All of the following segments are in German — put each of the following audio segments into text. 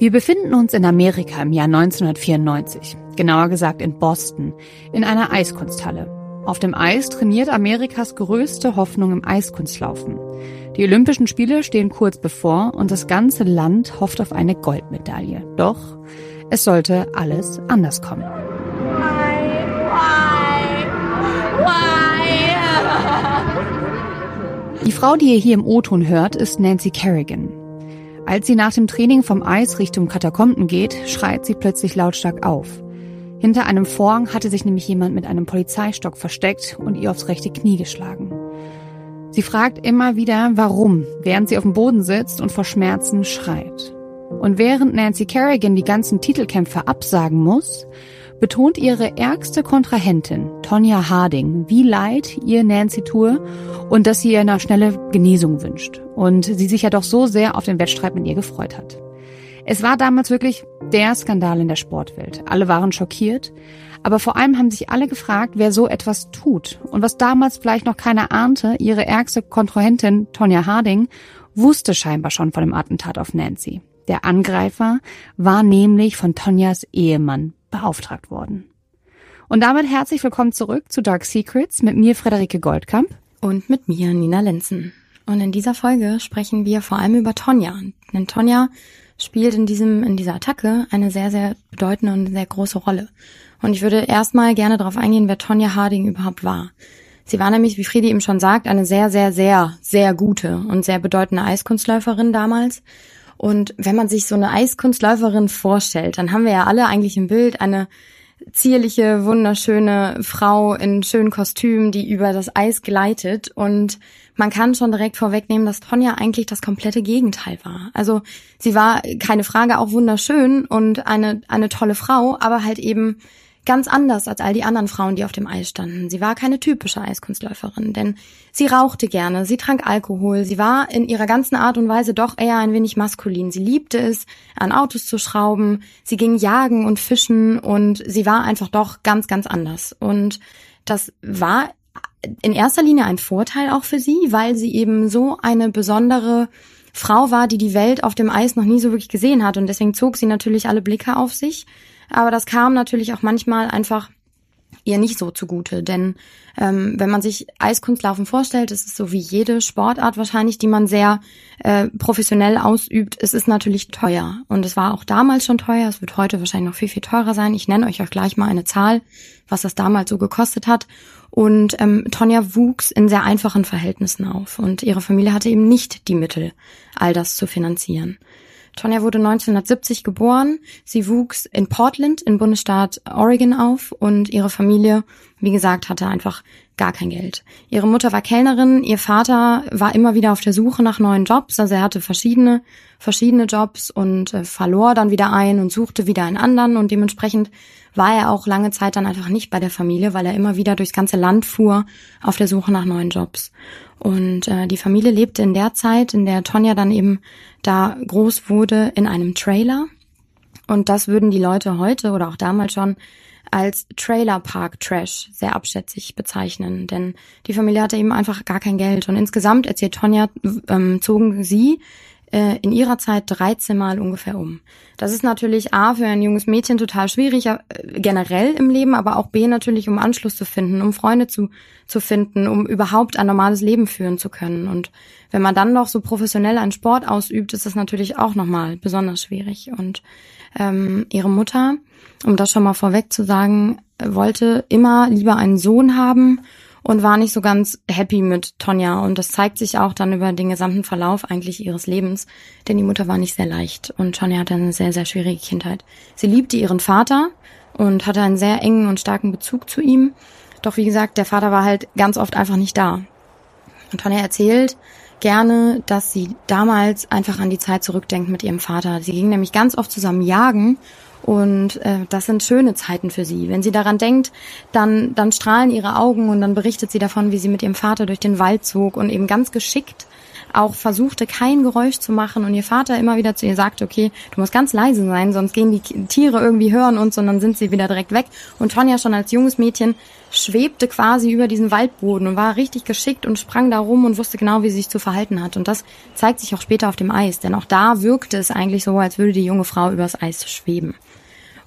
Wir befinden uns in Amerika im Jahr 1994, genauer gesagt in Boston, in einer Eiskunsthalle. Auf dem Eis trainiert Amerikas größte Hoffnung im Eiskunstlaufen. Die Olympischen Spiele stehen kurz bevor und das ganze Land hofft auf eine Goldmedaille. Doch es sollte alles anders kommen. Die Frau, die ihr hier im O-Ton hört, ist Nancy Kerrigan. Als sie nach dem Training vom Eis Richtung Katakomben geht, schreit sie plötzlich lautstark auf. Hinter einem Vorhang hatte sich nämlich jemand mit einem Polizeistock versteckt und ihr aufs rechte Knie geschlagen. Sie fragt immer wieder, warum, während sie auf dem Boden sitzt und vor Schmerzen schreit. Und während Nancy Kerrigan die ganzen Titelkämpfe absagen muss, betont ihre ärgste Kontrahentin, Tonya Harding, wie leid ihr Nancy tue und dass sie ihr eine schnelle Genesung wünscht und sie sich ja doch so sehr auf den Wettstreit mit ihr gefreut hat. Es war damals wirklich der Skandal in der Sportwelt. Alle waren schockiert, aber vor allem haben sich alle gefragt, wer so etwas tut. Und was damals vielleicht noch keiner ahnte, ihre ärgste Kontrahentin Tonya Harding wusste scheinbar schon von dem Attentat auf Nancy. Der Angreifer war nämlich von Tonjas Ehemann beauftragt worden. Und damit herzlich willkommen zurück zu Dark Secrets mit mir Frederike Goldkamp und mit mir Nina Lenzen. Und in dieser Folge sprechen wir vor allem über Tonja. Denn Tonja spielt in diesem, in dieser Attacke eine sehr, sehr bedeutende und sehr große Rolle. Und ich würde erstmal gerne darauf eingehen, wer Tonja Harding überhaupt war. Sie war nämlich, wie Friedi eben schon sagt, eine sehr, sehr, sehr, sehr gute und sehr bedeutende Eiskunstläuferin damals. Und wenn man sich so eine Eiskunstläuferin vorstellt, dann haben wir ja alle eigentlich im Bild eine zierliche, wunderschöne Frau in schönen Kostümen, die über das Eis gleitet. Und man kann schon direkt vorwegnehmen, dass Tonja eigentlich das komplette Gegenteil war. Also sie war keine Frage auch wunderschön und eine, eine tolle Frau, aber halt eben Ganz anders als all die anderen Frauen, die auf dem Eis standen. Sie war keine typische Eiskunstläuferin, denn sie rauchte gerne, sie trank Alkohol, sie war in ihrer ganzen Art und Weise doch eher ein wenig maskulin. Sie liebte es, an Autos zu schrauben, sie ging jagen und fischen und sie war einfach doch ganz, ganz anders. Und das war in erster Linie ein Vorteil auch für sie, weil sie eben so eine besondere Frau war, die die Welt auf dem Eis noch nie so wirklich gesehen hat und deswegen zog sie natürlich alle Blicke auf sich aber das kam natürlich auch manchmal einfach ihr nicht so zugute. Denn ähm, wenn man sich Eiskunstlaufen vorstellt, ist so wie jede Sportart wahrscheinlich, die man sehr äh, professionell ausübt. Es ist natürlich teuer. Und es war auch damals schon teuer. Es wird heute wahrscheinlich noch viel, viel teurer sein. Ich nenne euch auch gleich mal eine Zahl, was das damals so gekostet hat. Und ähm, Tonja wuchs in sehr einfachen Verhältnissen auf. Und ihre Familie hatte eben nicht die Mittel, all das zu finanzieren. Tonja wurde 1970 geboren. Sie wuchs in Portland im Bundesstaat Oregon auf und ihre Familie, wie gesagt, hatte einfach gar kein Geld. Ihre Mutter war Kellnerin, ihr Vater war immer wieder auf der Suche nach neuen Jobs, also er hatte verschiedene verschiedene Jobs und äh, verlor dann wieder einen und suchte wieder einen anderen und dementsprechend war er auch lange Zeit dann einfach nicht bei der Familie, weil er immer wieder durchs ganze Land fuhr auf der Suche nach neuen Jobs. Und äh, die Familie lebte in der Zeit, in der Tonja dann eben da groß wurde, in einem Trailer. Und das würden die Leute heute oder auch damals schon als Trailer Park Trash sehr abschätzig bezeichnen, denn die Familie hatte eben einfach gar kein Geld. Und insgesamt, erzählt Tonja, ähm, zogen sie äh, in ihrer Zeit 13 Mal ungefähr um. Das ist natürlich A für ein junges Mädchen total schwierig, äh, generell im Leben, aber auch B natürlich, um Anschluss zu finden, um Freunde zu, zu finden, um überhaupt ein normales Leben führen zu können. Und wenn man dann noch so professionell einen Sport ausübt, ist das natürlich auch nochmal besonders schwierig. Und ähm, ihre Mutter, um das schon mal vorweg zu sagen, wollte immer lieber einen Sohn haben und war nicht so ganz happy mit Tonja. Und das zeigt sich auch dann über den gesamten Verlauf eigentlich ihres Lebens, denn die Mutter war nicht sehr leicht und Tonja hatte eine sehr, sehr schwierige Kindheit. Sie liebte ihren Vater und hatte einen sehr engen und starken Bezug zu ihm. Doch wie gesagt, der Vater war halt ganz oft einfach nicht da. Und Tonja erzählt gerne, dass sie damals einfach an die Zeit zurückdenkt mit ihrem Vater. Sie ging nämlich ganz oft zusammen jagen Und äh, das sind schöne Zeiten für sie. Wenn sie daran denkt, dann, dann strahlen ihre Augen und dann berichtet sie davon, wie sie mit ihrem Vater durch den Wald zog und eben ganz geschickt auch versuchte, kein Geräusch zu machen und ihr Vater immer wieder zu ihr sagte, okay, du musst ganz leise sein, sonst gehen die Tiere irgendwie hören uns und dann sind sie wieder direkt weg. Und Tonja schon als junges Mädchen schwebte quasi über diesen Waldboden und war richtig geschickt und sprang da rum und wusste genau, wie sie sich zu verhalten hat. Und das zeigt sich auch später auf dem Eis, denn auch da wirkte es eigentlich so, als würde die junge Frau übers Eis schweben.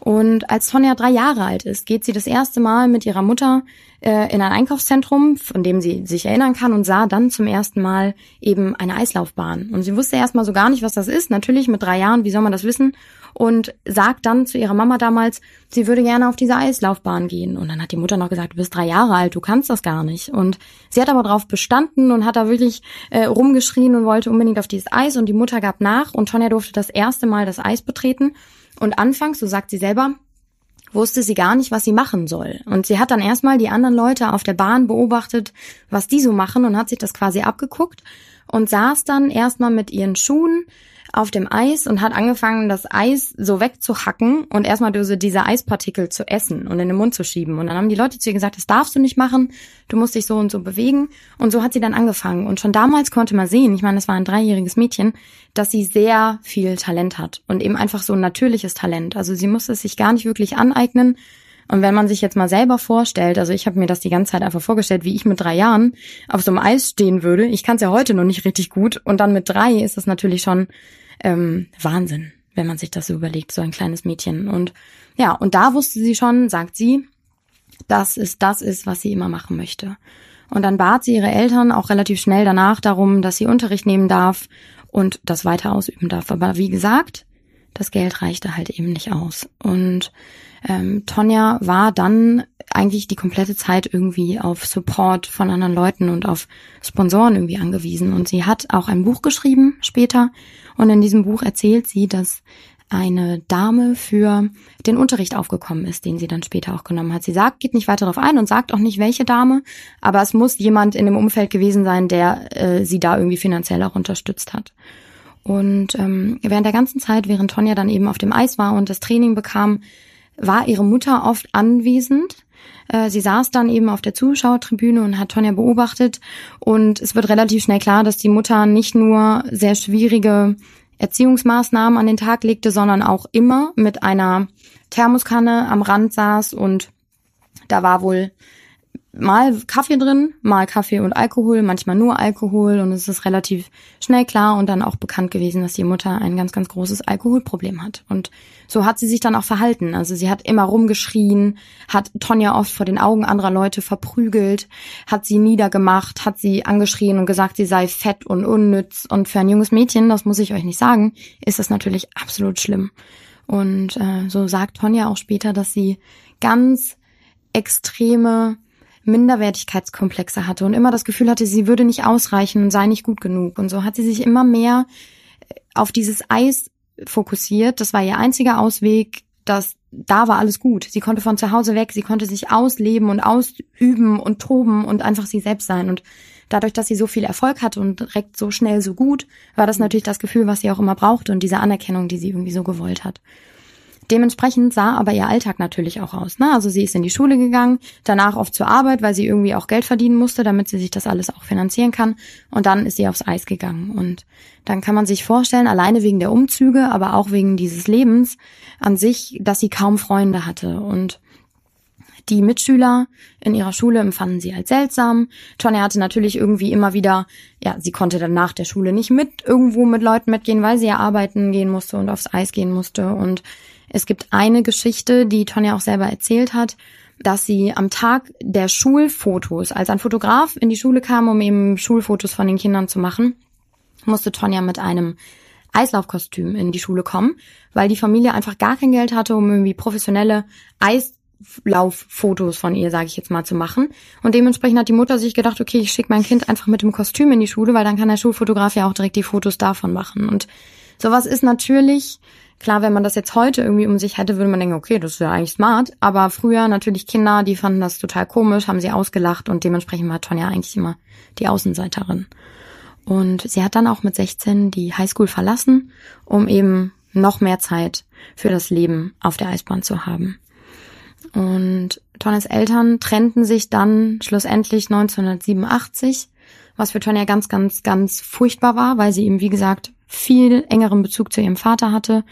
Und als Tonja drei Jahre alt ist, geht sie das erste Mal mit ihrer Mutter äh, in ein Einkaufszentrum, von dem sie sich erinnern kann und sah dann zum ersten Mal eben eine Eislaufbahn. Und sie wusste erstmal so gar nicht, was das ist. Natürlich mit drei Jahren, wie soll man das wissen? Und sagt dann zu ihrer Mama damals, sie würde gerne auf diese Eislaufbahn gehen. Und dann hat die Mutter noch gesagt, du bist drei Jahre alt, du kannst das gar nicht. Und sie hat aber darauf bestanden und hat da wirklich äh, rumgeschrien und wollte unbedingt auf dieses Eis. Und die Mutter gab nach und Tonja durfte das erste Mal das Eis betreten. Und anfangs, so sagt sie selber, wusste sie gar nicht, was sie machen soll. Und sie hat dann erstmal die anderen Leute auf der Bahn beobachtet, was die so machen und hat sich das quasi abgeguckt und saß dann erstmal mit ihren Schuhen auf dem Eis und hat angefangen, das Eis so wegzuhacken und erstmal diese, Eispartikel zu essen und in den Mund zu schieben. Und dann haben die Leute zu ihr gesagt, das darfst du nicht machen, du musst dich so und so bewegen. Und so hat sie dann angefangen. Und schon damals konnte man sehen, ich meine, das war ein dreijähriges Mädchen, dass sie sehr viel Talent hat und eben einfach so ein natürliches Talent. Also sie musste es sich gar nicht wirklich aneignen. Und wenn man sich jetzt mal selber vorstellt, also ich habe mir das die ganze Zeit einfach vorgestellt, wie ich mit drei Jahren auf so einem Eis stehen würde. Ich kann es ja heute noch nicht richtig gut. Und dann mit drei ist das natürlich schon ähm, Wahnsinn, wenn man sich das so überlegt, so ein kleines Mädchen. Und ja, und da wusste sie schon, sagt sie, dass es das ist, was sie immer machen möchte. Und dann bat sie ihre Eltern auch relativ schnell danach darum, dass sie Unterricht nehmen darf und das weiter ausüben darf. Aber wie gesagt, das Geld reichte halt eben nicht aus. Und ähm, Tonja war dann eigentlich die komplette Zeit irgendwie auf Support von anderen Leuten und auf Sponsoren irgendwie angewiesen. Und sie hat auch ein Buch geschrieben später. Und in diesem Buch erzählt sie, dass eine Dame für den Unterricht aufgekommen ist, den sie dann später auch genommen hat. Sie sagt, geht nicht weiter darauf ein und sagt auch nicht, welche Dame, aber es muss jemand in dem Umfeld gewesen sein, der äh, sie da irgendwie finanziell auch unterstützt hat. Und ähm, während der ganzen Zeit, während Tonja dann eben auf dem Eis war und das Training bekam, war ihre Mutter oft anwesend. Äh, sie saß dann eben auf der Zuschauertribüne und hat Tonja beobachtet. Und es wird relativ schnell klar, dass die Mutter nicht nur sehr schwierige Erziehungsmaßnahmen an den Tag legte, sondern auch immer mit einer Thermoskanne am Rand saß und da war wohl mal Kaffee drin, mal Kaffee und Alkohol, manchmal nur Alkohol und es ist relativ schnell klar und dann auch bekannt gewesen, dass die Mutter ein ganz, ganz großes Alkoholproblem hat. Und so hat sie sich dann auch verhalten. Also sie hat immer rumgeschrien, hat Tonja oft vor den Augen anderer Leute verprügelt, hat sie niedergemacht, hat sie angeschrien und gesagt, sie sei fett und unnütz. Und für ein junges Mädchen, das muss ich euch nicht sagen, ist das natürlich absolut schlimm. Und äh, so sagt Tonja auch später, dass sie ganz extreme Minderwertigkeitskomplexe hatte und immer das Gefühl hatte, sie würde nicht ausreichen und sei nicht gut genug. Und so hat sie sich immer mehr auf dieses Eis fokussiert. Das war ihr einziger Ausweg. Das, da war alles gut. Sie konnte von zu Hause weg, sie konnte sich ausleben und ausüben und toben und einfach sie selbst sein. Und dadurch, dass sie so viel Erfolg hatte und direkt so schnell so gut, war das natürlich das Gefühl, was sie auch immer brauchte und diese Anerkennung, die sie irgendwie so gewollt hat. Dementsprechend sah aber ihr Alltag natürlich auch aus. Ne? Also sie ist in die Schule gegangen, danach oft zur Arbeit, weil sie irgendwie auch Geld verdienen musste, damit sie sich das alles auch finanzieren kann. Und dann ist sie aufs Eis gegangen. Und dann kann man sich vorstellen, alleine wegen der Umzüge, aber auch wegen dieses Lebens an sich, dass sie kaum Freunde hatte. Und die Mitschüler in ihrer Schule empfanden sie als seltsam. Tonja hatte natürlich irgendwie immer wieder, ja, sie konnte dann nach der Schule nicht mit irgendwo mit Leuten mitgehen, weil sie ja arbeiten gehen musste und aufs Eis gehen musste. Und es gibt eine Geschichte, die Tonja auch selber erzählt hat, dass sie am Tag der Schulfotos, als ein Fotograf in die Schule kam, um eben Schulfotos von den Kindern zu machen, musste Tonja mit einem Eislaufkostüm in die Schule kommen, weil die Familie einfach gar kein Geld hatte, um irgendwie professionelle Eislauffotos von ihr, sage ich jetzt mal, zu machen. Und dementsprechend hat die Mutter sich gedacht, okay, ich schicke mein Kind einfach mit dem Kostüm in die Schule, weil dann kann der Schulfotograf ja auch direkt die Fotos davon machen. Und sowas ist natürlich Klar, wenn man das jetzt heute irgendwie um sich hätte, würde man denken, okay, das ist ja eigentlich smart. Aber früher natürlich Kinder, die fanden das total komisch, haben sie ausgelacht und dementsprechend war Tonja eigentlich immer die Außenseiterin. Und sie hat dann auch mit 16 die Highschool verlassen, um eben noch mehr Zeit für das Leben auf der Eisbahn zu haben. Und Tonjas Eltern trennten sich dann schlussendlich 1987, was für Tonja ganz, ganz, ganz furchtbar war, weil sie eben, wie gesagt, viel engeren Bezug zu ihrem Vater hatte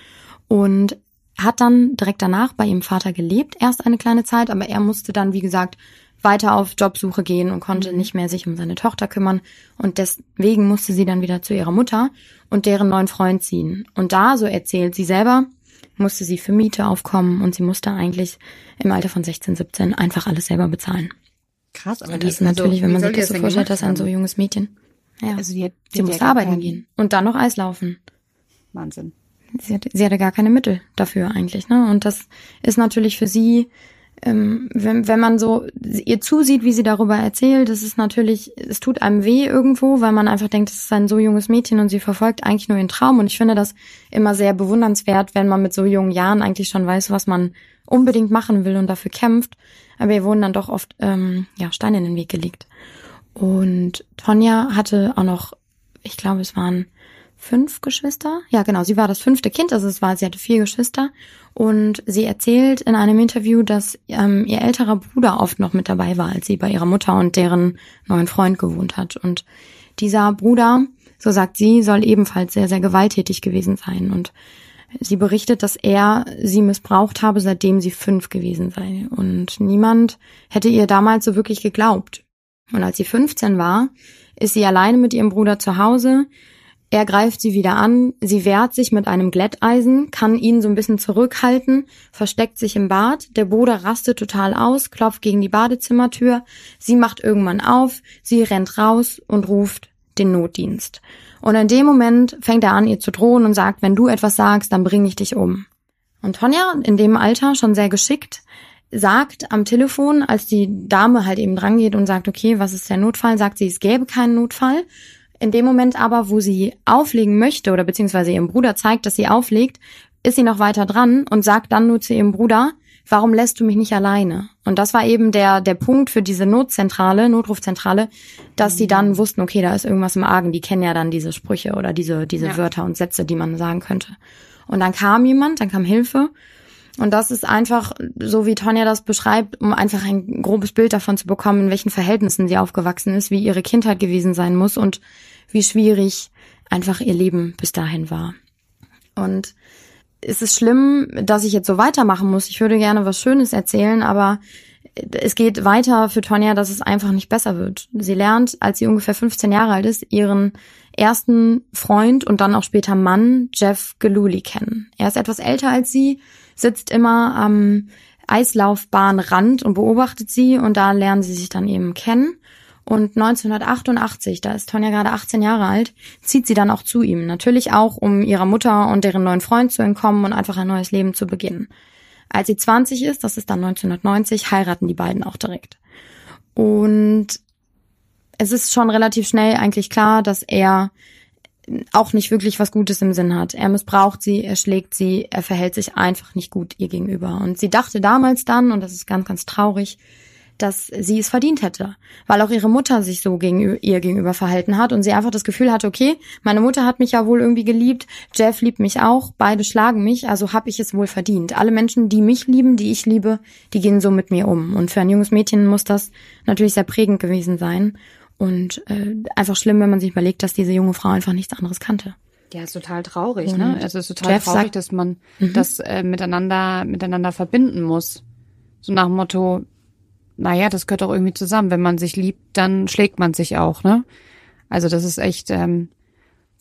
und hat dann direkt danach bei ihrem Vater gelebt, erst eine kleine Zeit, aber er musste dann, wie gesagt, weiter auf Jobsuche gehen und konnte mhm. nicht mehr sich um seine Tochter kümmern. Und deswegen musste sie dann wieder zu ihrer Mutter und deren neuen Freund ziehen. Und da, so erzählt sie selber, musste sie für Miete aufkommen und sie musste eigentlich im Alter von 16, 17 einfach alles selber bezahlen. Krass, aber und das ist also, natürlich, wenn man sich das so vorstellt, dass ein so junges Mädchen. Ja. Also die hat, die sie musste arbeiten gehen und dann noch Eis laufen. Wahnsinn. Sie hatte, sie hatte gar keine Mittel dafür eigentlich, ne? Und das ist natürlich für sie ähm, wenn, wenn man so ihr zusieht, wie sie darüber erzählt, das ist natürlich, es tut einem weh irgendwo, weil man einfach denkt, es ist ein so junges Mädchen und sie verfolgt eigentlich nur ihren Traum. Und ich finde das immer sehr bewundernswert, wenn man mit so jungen Jahren eigentlich schon weiß, was man unbedingt machen will und dafür kämpft. Aber ihr wurden dann doch oft ähm, ja, Steine in den Weg gelegt. Und Tonja hatte auch noch, ich glaube, es waren fünf Geschwister. Ja, genau, sie war das fünfte Kind, also es war, sie hatte vier Geschwister. Und sie erzählt in einem Interview, dass ähm, ihr älterer Bruder oft noch mit dabei war, als sie bei ihrer Mutter und deren neuen Freund gewohnt hat. Und dieser Bruder, so sagt sie, soll ebenfalls sehr, sehr gewalttätig gewesen sein. Und sie berichtet, dass er sie missbraucht habe, seitdem sie fünf gewesen sei. Und niemand hätte ihr damals so wirklich geglaubt. Und als sie 15 war, ist sie alleine mit ihrem Bruder zu Hause, er greift sie wieder an, sie wehrt sich mit einem Glätteisen, kann ihn so ein bisschen zurückhalten, versteckt sich im Bad, der Bruder rastet total aus, klopft gegen die Badezimmertür, sie macht irgendwann auf, sie rennt raus und ruft den Notdienst. Und in dem Moment fängt er an, ihr zu drohen und sagt, wenn du etwas sagst, dann bring ich dich um. Und Tonja, in dem Alter schon sehr geschickt, sagt am Telefon, als die Dame halt eben drangeht und sagt, okay, was ist der Notfall, sagt sie, es gäbe keinen Notfall in dem Moment aber, wo sie auflegen möchte oder beziehungsweise ihrem Bruder zeigt, dass sie auflegt, ist sie noch weiter dran und sagt dann nur zu ihrem Bruder, warum lässt du mich nicht alleine? Und das war eben der, der Punkt für diese Notzentrale, Notrufzentrale, dass sie dann wussten, okay, da ist irgendwas im Argen. Die kennen ja dann diese Sprüche oder diese, diese ja. Wörter und Sätze, die man sagen könnte. Und dann kam jemand, dann kam Hilfe. Und das ist einfach, so wie Tonja das beschreibt, um einfach ein grobes Bild davon zu bekommen, in welchen Verhältnissen sie aufgewachsen ist, wie ihre Kindheit gewesen sein muss und wie schwierig einfach ihr Leben bis dahin war. Und es ist schlimm, dass ich jetzt so weitermachen muss. Ich würde gerne was Schönes erzählen, aber es geht weiter für Tonja, dass es einfach nicht besser wird. Sie lernt, als sie ungefähr 15 Jahre alt ist, ihren ersten Freund und dann auch später Mann, Jeff Geluli, kennen. Er ist etwas älter als sie, sitzt immer am Eislaufbahnrand und beobachtet sie und da lernen sie sich dann eben kennen. Und 1988, da ist Tonja gerade 18 Jahre alt, zieht sie dann auch zu ihm. Natürlich auch, um ihrer Mutter und deren neuen Freund zu entkommen und einfach ein neues Leben zu beginnen. Als sie 20 ist, das ist dann 1990, heiraten die beiden auch direkt. Und es ist schon relativ schnell eigentlich klar, dass er auch nicht wirklich was Gutes im Sinn hat. Er missbraucht sie, er schlägt sie, er verhält sich einfach nicht gut ihr gegenüber. Und sie dachte damals dann, und das ist ganz, ganz traurig, dass sie es verdient hätte, weil auch ihre Mutter sich so gegen ihr gegenüber verhalten hat und sie einfach das Gefühl hatte, okay, meine Mutter hat mich ja wohl irgendwie geliebt, Jeff liebt mich auch, beide schlagen mich, also habe ich es wohl verdient. Alle Menschen, die mich lieben, die ich liebe, die gehen so mit mir um und für ein junges Mädchen muss das natürlich sehr prägend gewesen sein und äh, einfach schlimm, wenn man sich überlegt, dass diese junge Frau einfach nichts anderes kannte. Ja, ist total traurig, ne? Es ist total Jeff traurig, sagt, dass man mhm. das äh, miteinander miteinander verbinden muss. So nach dem Motto, naja, das gehört doch irgendwie zusammen. Wenn man sich liebt, dann schlägt man sich auch, ne? Also das ist echt, ähm,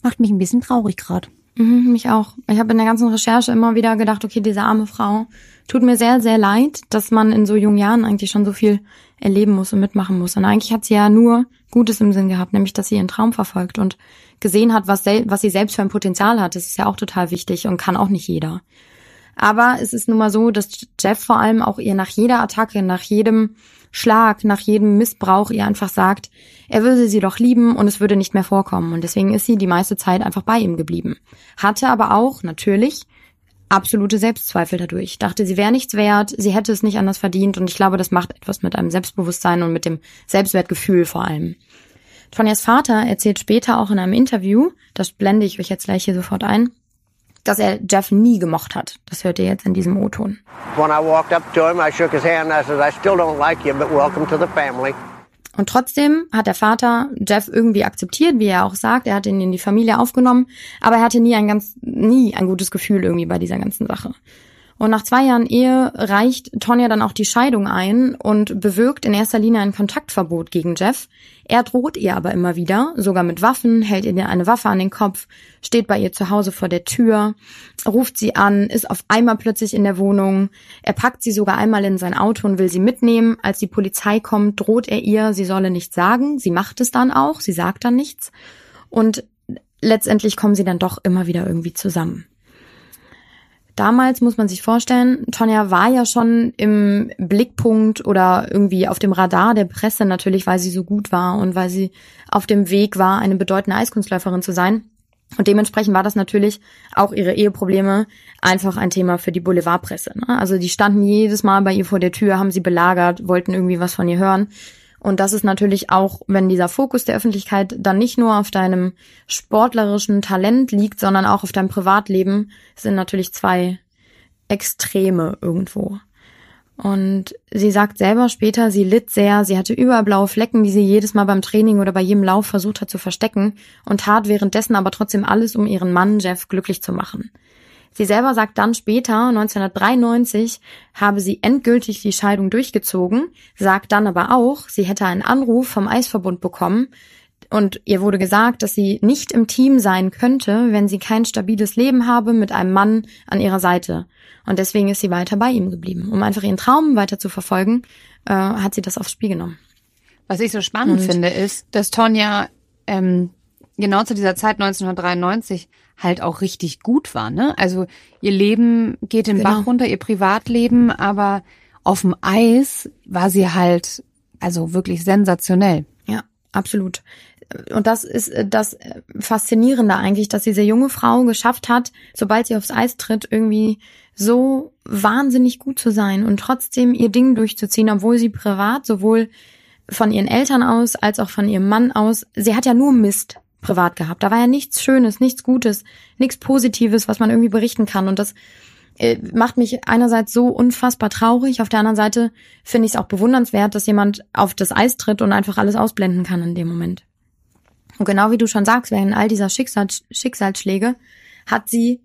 macht mich ein bisschen traurig gerade. Mhm, mich auch. Ich habe in der ganzen Recherche immer wieder gedacht, okay, diese arme Frau tut mir sehr, sehr leid, dass man in so jungen Jahren eigentlich schon so viel erleben muss und mitmachen muss. Und eigentlich hat sie ja nur Gutes im Sinn gehabt, nämlich dass sie ihren Traum verfolgt und gesehen hat, was, was sie selbst für ein Potenzial hat. Das ist ja auch total wichtig und kann auch nicht jeder. Aber es ist nun mal so, dass Jeff vor allem auch ihr nach jeder Attacke, nach jedem Schlag, nach jedem Missbrauch ihr einfach sagt, er würde sie doch lieben und es würde nicht mehr vorkommen. Und deswegen ist sie die meiste Zeit einfach bei ihm geblieben. Hatte aber auch, natürlich, absolute Selbstzweifel dadurch. Dachte, sie wäre nichts wert, sie hätte es nicht anders verdient und ich glaube, das macht etwas mit einem Selbstbewusstsein und mit dem Selbstwertgefühl vor allem. Tonjas Vater erzählt später auch in einem Interview, das blende ich euch jetzt gleich hier sofort ein, dass er Jeff nie gemocht hat. Das hört ihr jetzt in diesem O-Ton. When I walked up to him, I shook his hand. I said, I still don't like you, but welcome to the family. Und trotzdem hat der Vater Jeff irgendwie akzeptiert, wie er auch sagt. Er hat ihn in die Familie aufgenommen, aber er hatte nie ein ganz, nie ein gutes Gefühl irgendwie bei dieser ganzen Sache. Und nach zwei Jahren Ehe reicht Tonja dann auch die Scheidung ein und bewirkt in erster Linie ein Kontaktverbot gegen Jeff. Er droht ihr aber immer wieder, sogar mit Waffen, hält ihr eine Waffe an den Kopf, steht bei ihr zu Hause vor der Tür, ruft sie an, ist auf einmal plötzlich in der Wohnung. Er packt sie sogar einmal in sein Auto und will sie mitnehmen. Als die Polizei kommt, droht er ihr, sie solle nichts sagen. Sie macht es dann auch, sie sagt dann nichts. Und letztendlich kommen sie dann doch immer wieder irgendwie zusammen. Damals muss man sich vorstellen, Tonja war ja schon im Blickpunkt oder irgendwie auf dem Radar der Presse natürlich, weil sie so gut war und weil sie auf dem Weg war, eine bedeutende Eiskunstläuferin zu sein. Und dementsprechend war das natürlich auch ihre Eheprobleme einfach ein Thema für die Boulevardpresse. Ne? Also die standen jedes Mal bei ihr vor der Tür, haben sie belagert, wollten irgendwie was von ihr hören. Und das ist natürlich auch, wenn dieser Fokus der Öffentlichkeit dann nicht nur auf deinem sportlerischen Talent liegt, sondern auch auf deinem Privatleben, sind natürlich zwei Extreme irgendwo. Und sie sagt selber später, sie litt sehr, sie hatte überall blaue Flecken, die sie jedes Mal beim Training oder bei jedem Lauf versucht hat zu verstecken und tat währenddessen aber trotzdem alles, um ihren Mann Jeff glücklich zu machen. Sie selber sagt dann später, 1993, habe sie endgültig die Scheidung durchgezogen, sagt dann aber auch, sie hätte einen Anruf vom Eisverbund bekommen und ihr wurde gesagt, dass sie nicht im Team sein könnte, wenn sie kein stabiles Leben habe mit einem Mann an ihrer Seite. Und deswegen ist sie weiter bei ihm geblieben. Um einfach ihren Traum weiter zu verfolgen, äh, hat sie das aufs Spiel genommen. Was ich so spannend und finde, ist, dass Tonja ähm, genau zu dieser Zeit 1993 halt auch richtig gut war. Ne? Also ihr Leben geht den genau. Bach runter, ihr Privatleben, aber auf dem Eis war sie halt also wirklich sensationell. Ja, absolut. Und das ist das Faszinierende eigentlich, dass diese junge Frau geschafft hat, sobald sie aufs Eis tritt, irgendwie so wahnsinnig gut zu sein und trotzdem ihr Ding durchzuziehen, obwohl sie privat sowohl von ihren Eltern aus als auch von ihrem Mann aus, sie hat ja nur Mist privat gehabt. Da war ja nichts Schönes, nichts Gutes, nichts Positives, was man irgendwie berichten kann. Und das äh, macht mich einerseits so unfassbar traurig. Auf der anderen Seite finde ich es auch bewundernswert, dass jemand auf das Eis tritt und einfach alles ausblenden kann in dem Moment. Und genau wie du schon sagst, während all dieser Schicksal Schicksalsschläge hat sie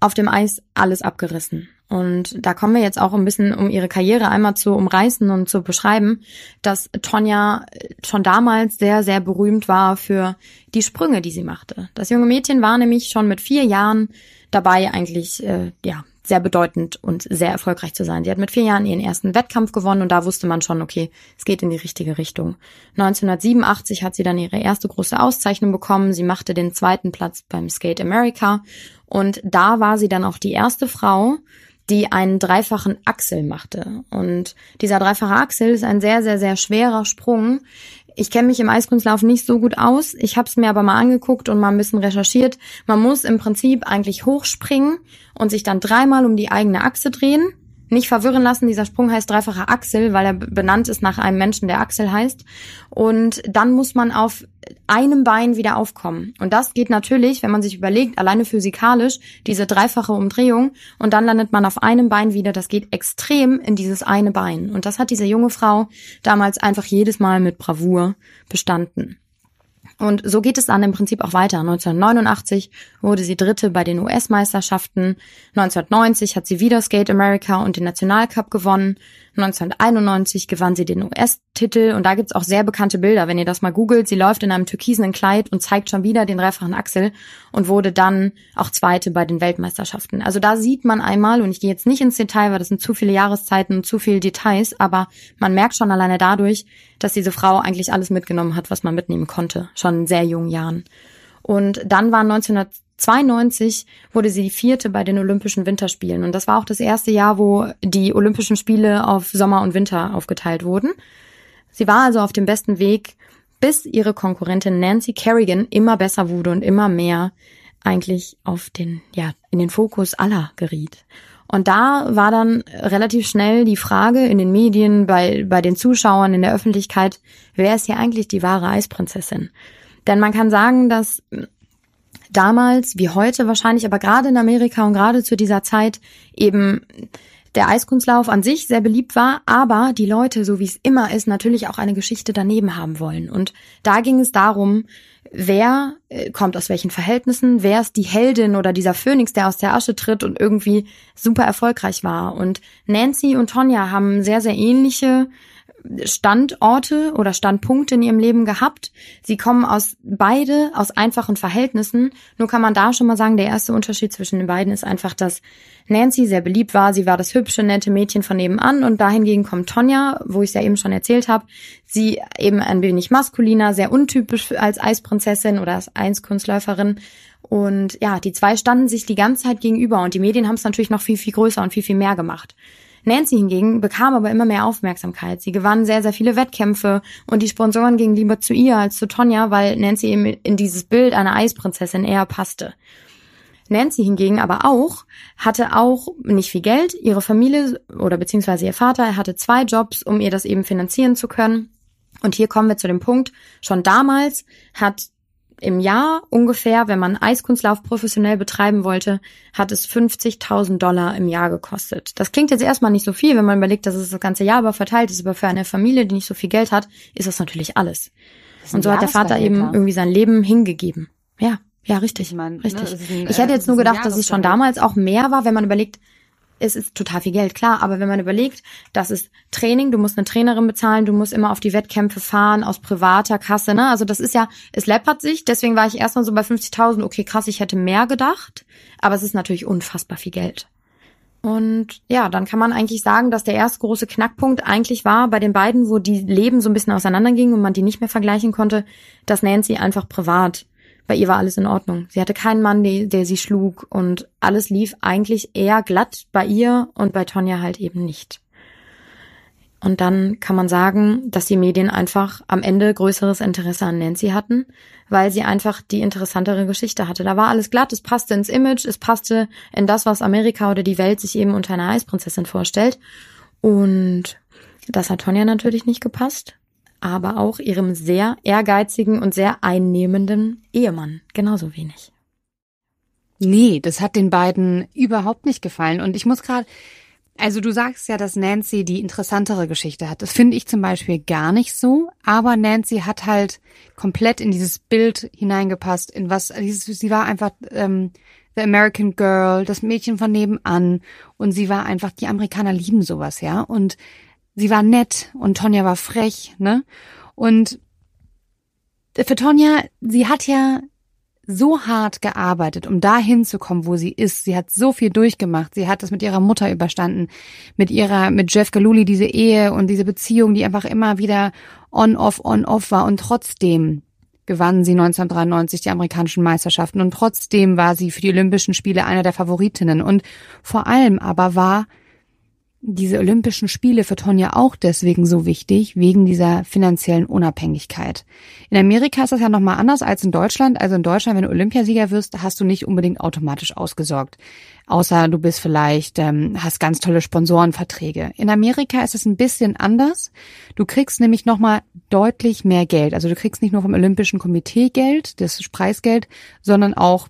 auf dem Eis alles abgerissen. Und da kommen wir jetzt auch ein bisschen, um ihre Karriere einmal zu umreißen und zu beschreiben, dass Tonja schon damals sehr, sehr berühmt war für die Sprünge, die sie machte. Das junge Mädchen war nämlich schon mit vier Jahren dabei, eigentlich, äh, ja, sehr bedeutend und sehr erfolgreich zu sein. Sie hat mit vier Jahren ihren ersten Wettkampf gewonnen und da wusste man schon, okay, es geht in die richtige Richtung. 1987 hat sie dann ihre erste große Auszeichnung bekommen. Sie machte den zweiten Platz beim Skate America und da war sie dann auch die erste Frau, die einen dreifachen Achsel machte. Und dieser dreifache Achsel ist ein sehr, sehr, sehr schwerer Sprung. Ich kenne mich im Eiskunstlaufen nicht so gut aus. Ich habe es mir aber mal angeguckt und mal ein bisschen recherchiert. Man muss im Prinzip eigentlich hochspringen und sich dann dreimal um die eigene Achse drehen nicht verwirren lassen, dieser Sprung heißt dreifacher Axel, weil er benannt ist nach einem Menschen, der Axel heißt. Und dann muss man auf einem Bein wieder aufkommen. Und das geht natürlich, wenn man sich überlegt, alleine physikalisch, diese dreifache Umdrehung. Und dann landet man auf einem Bein wieder. Das geht extrem in dieses eine Bein. Und das hat diese junge Frau damals einfach jedes Mal mit Bravour bestanden. Und so geht es dann im Prinzip auch weiter. 1989 wurde sie Dritte bei den US-Meisterschaften. 1990 hat sie wieder Skate America und den Nationalcup gewonnen. 1991 gewann sie den US-Titel und da gibt's auch sehr bekannte Bilder. Wenn ihr das mal googelt, sie läuft in einem türkisenen Kleid und zeigt schon wieder den dreifachen Achsel und wurde dann auch Zweite bei den Weltmeisterschaften. Also da sieht man einmal, und ich gehe jetzt nicht ins Detail, weil das sind zu viele Jahreszeiten und zu viele Details, aber man merkt schon alleine dadurch, dass diese Frau eigentlich alles mitgenommen hat, was man mitnehmen konnte, schon in sehr jungen Jahren. Und dann waren 1900 92 wurde sie die vierte bei den Olympischen Winterspielen. Und das war auch das erste Jahr, wo die Olympischen Spiele auf Sommer und Winter aufgeteilt wurden. Sie war also auf dem besten Weg, bis ihre Konkurrentin Nancy Kerrigan immer besser wurde und immer mehr eigentlich auf den, ja, in den Fokus aller geriet. Und da war dann relativ schnell die Frage in den Medien, bei, bei den Zuschauern, in der Öffentlichkeit, wer ist hier eigentlich die wahre Eisprinzessin? Denn man kann sagen, dass damals wie heute wahrscheinlich, aber gerade in Amerika und gerade zu dieser Zeit eben der Eiskunstlauf an sich sehr beliebt war, aber die Leute, so wie es immer ist, natürlich auch eine Geschichte daneben haben wollen. Und da ging es darum, wer äh, kommt aus welchen Verhältnissen, wer ist die Heldin oder dieser Phönix, der aus der Asche tritt und irgendwie super erfolgreich war. Und Nancy und Tonja haben sehr, sehr ähnliche Standorte oder Standpunkte in ihrem Leben gehabt. Sie kommen aus beide aus einfachen Verhältnissen. Nur kann man da schon mal sagen, der erste Unterschied zwischen den beiden ist einfach, dass Nancy sehr beliebt war. Sie war das hübsche, nette Mädchen von nebenan und dahingegen kommt Tonja, wo ich es ja eben schon erzählt habe. Sie eben ein wenig maskuliner, sehr untypisch als Eisprinzessin oder als Eiskunstläuferin. Und ja, die zwei standen sich die ganze Zeit gegenüber und die Medien haben es natürlich noch viel, viel größer und viel, viel mehr gemacht. Nancy hingegen bekam aber immer mehr Aufmerksamkeit. Sie gewann sehr, sehr viele Wettkämpfe und die Sponsoren gingen lieber zu ihr als zu Tonja, weil Nancy eben in dieses Bild einer Eisprinzessin eher passte. Nancy hingegen aber auch hatte auch nicht viel Geld. Ihre Familie oder beziehungsweise ihr Vater er hatte zwei Jobs, um ihr das eben finanzieren zu können. Und hier kommen wir zu dem Punkt, schon damals hat im Jahr ungefähr, wenn man Eiskunstlauf professionell betreiben wollte, hat es 50.000 Dollar im Jahr gekostet. Das klingt jetzt erstmal nicht so viel, wenn man überlegt, dass es das ganze Jahr aber verteilt ist, aber für eine Familie, die nicht so viel Geld hat, ist das natürlich alles. Das Und so hat der Vater eben irgendwie sein Leben hingegeben. Ja, ja, richtig. Ich mein, richtig. Ne, ein, ich hätte jetzt nur gedacht, dass es schon damals auch mehr war, wenn man überlegt, es ist total viel Geld, klar, aber wenn man überlegt, das ist Training, du musst eine Trainerin bezahlen, du musst immer auf die Wettkämpfe fahren aus privater Kasse, ne? Also das ist ja, es läppert sich, deswegen war ich erstmal so bei 50.000, okay, krass, ich hätte mehr gedacht, aber es ist natürlich unfassbar viel Geld. Und ja, dann kann man eigentlich sagen, dass der erste große Knackpunkt eigentlich war bei den beiden, wo die Leben so ein bisschen auseinandergingen und man die nicht mehr vergleichen konnte, dass Nancy einfach privat bei ihr war alles in Ordnung. Sie hatte keinen Mann, der, der sie schlug und alles lief eigentlich eher glatt bei ihr und bei Tonja halt eben nicht. Und dann kann man sagen, dass die Medien einfach am Ende größeres Interesse an Nancy hatten, weil sie einfach die interessantere Geschichte hatte. Da war alles glatt, es passte ins Image, es passte in das, was Amerika oder die Welt sich eben unter einer Eisprinzessin vorstellt. Und das hat Tonja natürlich nicht gepasst aber auch ihrem sehr ehrgeizigen und sehr einnehmenden Ehemann genauso wenig. Nee, das hat den beiden überhaupt nicht gefallen. Und ich muss gerade, also du sagst ja, dass Nancy die interessantere Geschichte hat. Das finde ich zum Beispiel gar nicht so. Aber Nancy hat halt komplett in dieses Bild hineingepasst, in was, sie war einfach ähm, The American Girl, das Mädchen von nebenan. Und sie war einfach, die Amerikaner lieben sowas, ja. Und sie war nett und Tonja war frech, ne? Und für Tonja, sie hat ja so hart gearbeitet, um da hinzukommen, wo sie ist. Sie hat so viel durchgemacht. Sie hat das mit ihrer Mutter überstanden, mit ihrer, mit Jeff Galuli, diese Ehe und diese Beziehung, die einfach immer wieder on-off, on-off war. Und trotzdem gewann sie 1993 die amerikanischen Meisterschaften. Und trotzdem war sie für die Olympischen Spiele einer der Favoritinnen. Und vor allem aber war diese Olympischen Spiele für Tonja auch deswegen so wichtig, wegen dieser finanziellen Unabhängigkeit. In Amerika ist das ja nochmal anders als in Deutschland. Also in Deutschland, wenn du Olympiasieger wirst, hast du nicht unbedingt automatisch ausgesorgt. Außer du bist vielleicht, ähm, hast ganz tolle Sponsorenverträge. In Amerika ist es ein bisschen anders. Du kriegst nämlich nochmal deutlich mehr Geld. Also du kriegst nicht nur vom Olympischen Komitee Geld, das Preisgeld, sondern auch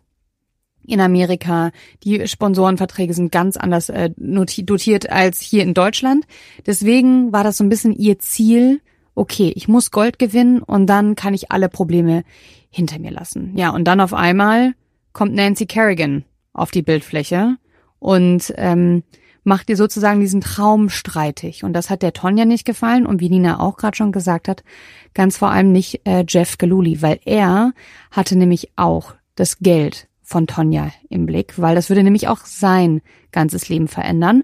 in Amerika. Die Sponsorenverträge sind ganz anders äh, dotiert als hier in Deutschland. Deswegen war das so ein bisschen ihr Ziel, okay, ich muss Gold gewinnen und dann kann ich alle Probleme hinter mir lassen. Ja, und dann auf einmal kommt Nancy Kerrigan auf die Bildfläche und ähm, macht ihr sozusagen diesen Traum streitig. Und das hat der Tonja nicht gefallen und wie Nina auch gerade schon gesagt hat, ganz vor allem nicht äh, Jeff Galuli, weil er hatte nämlich auch das Geld von Tonja im Blick, weil das würde nämlich auch sein ganzes Leben verändern.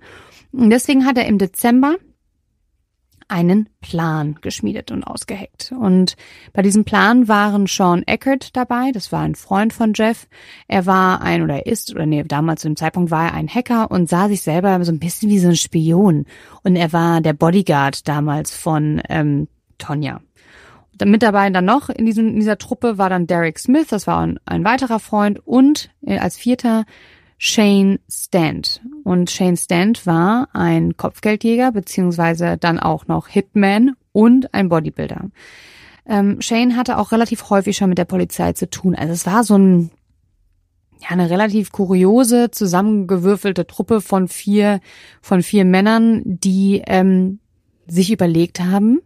Und deswegen hat er im Dezember einen Plan geschmiedet und ausgeheckt. Und bei diesem Plan waren Sean Eckert dabei, das war ein Freund von Jeff. Er war ein oder ist, oder nee, damals zu dem Zeitpunkt war er ein Hacker und sah sich selber so ein bisschen wie so ein Spion. Und er war der Bodyguard damals von ähm, Tonja. Mit dabei dann noch in, diesem, in dieser Truppe war dann Derek Smith, das war ein, ein weiterer Freund und äh, als vierter Shane Stant. Und Shane Stant war ein Kopfgeldjäger, beziehungsweise dann auch noch Hitman und ein Bodybuilder. Ähm, Shane hatte auch relativ häufig schon mit der Polizei zu tun. Also es war so ein ja, eine relativ kuriose, zusammengewürfelte Truppe von vier, von vier Männern, die ähm, sich überlegt haben,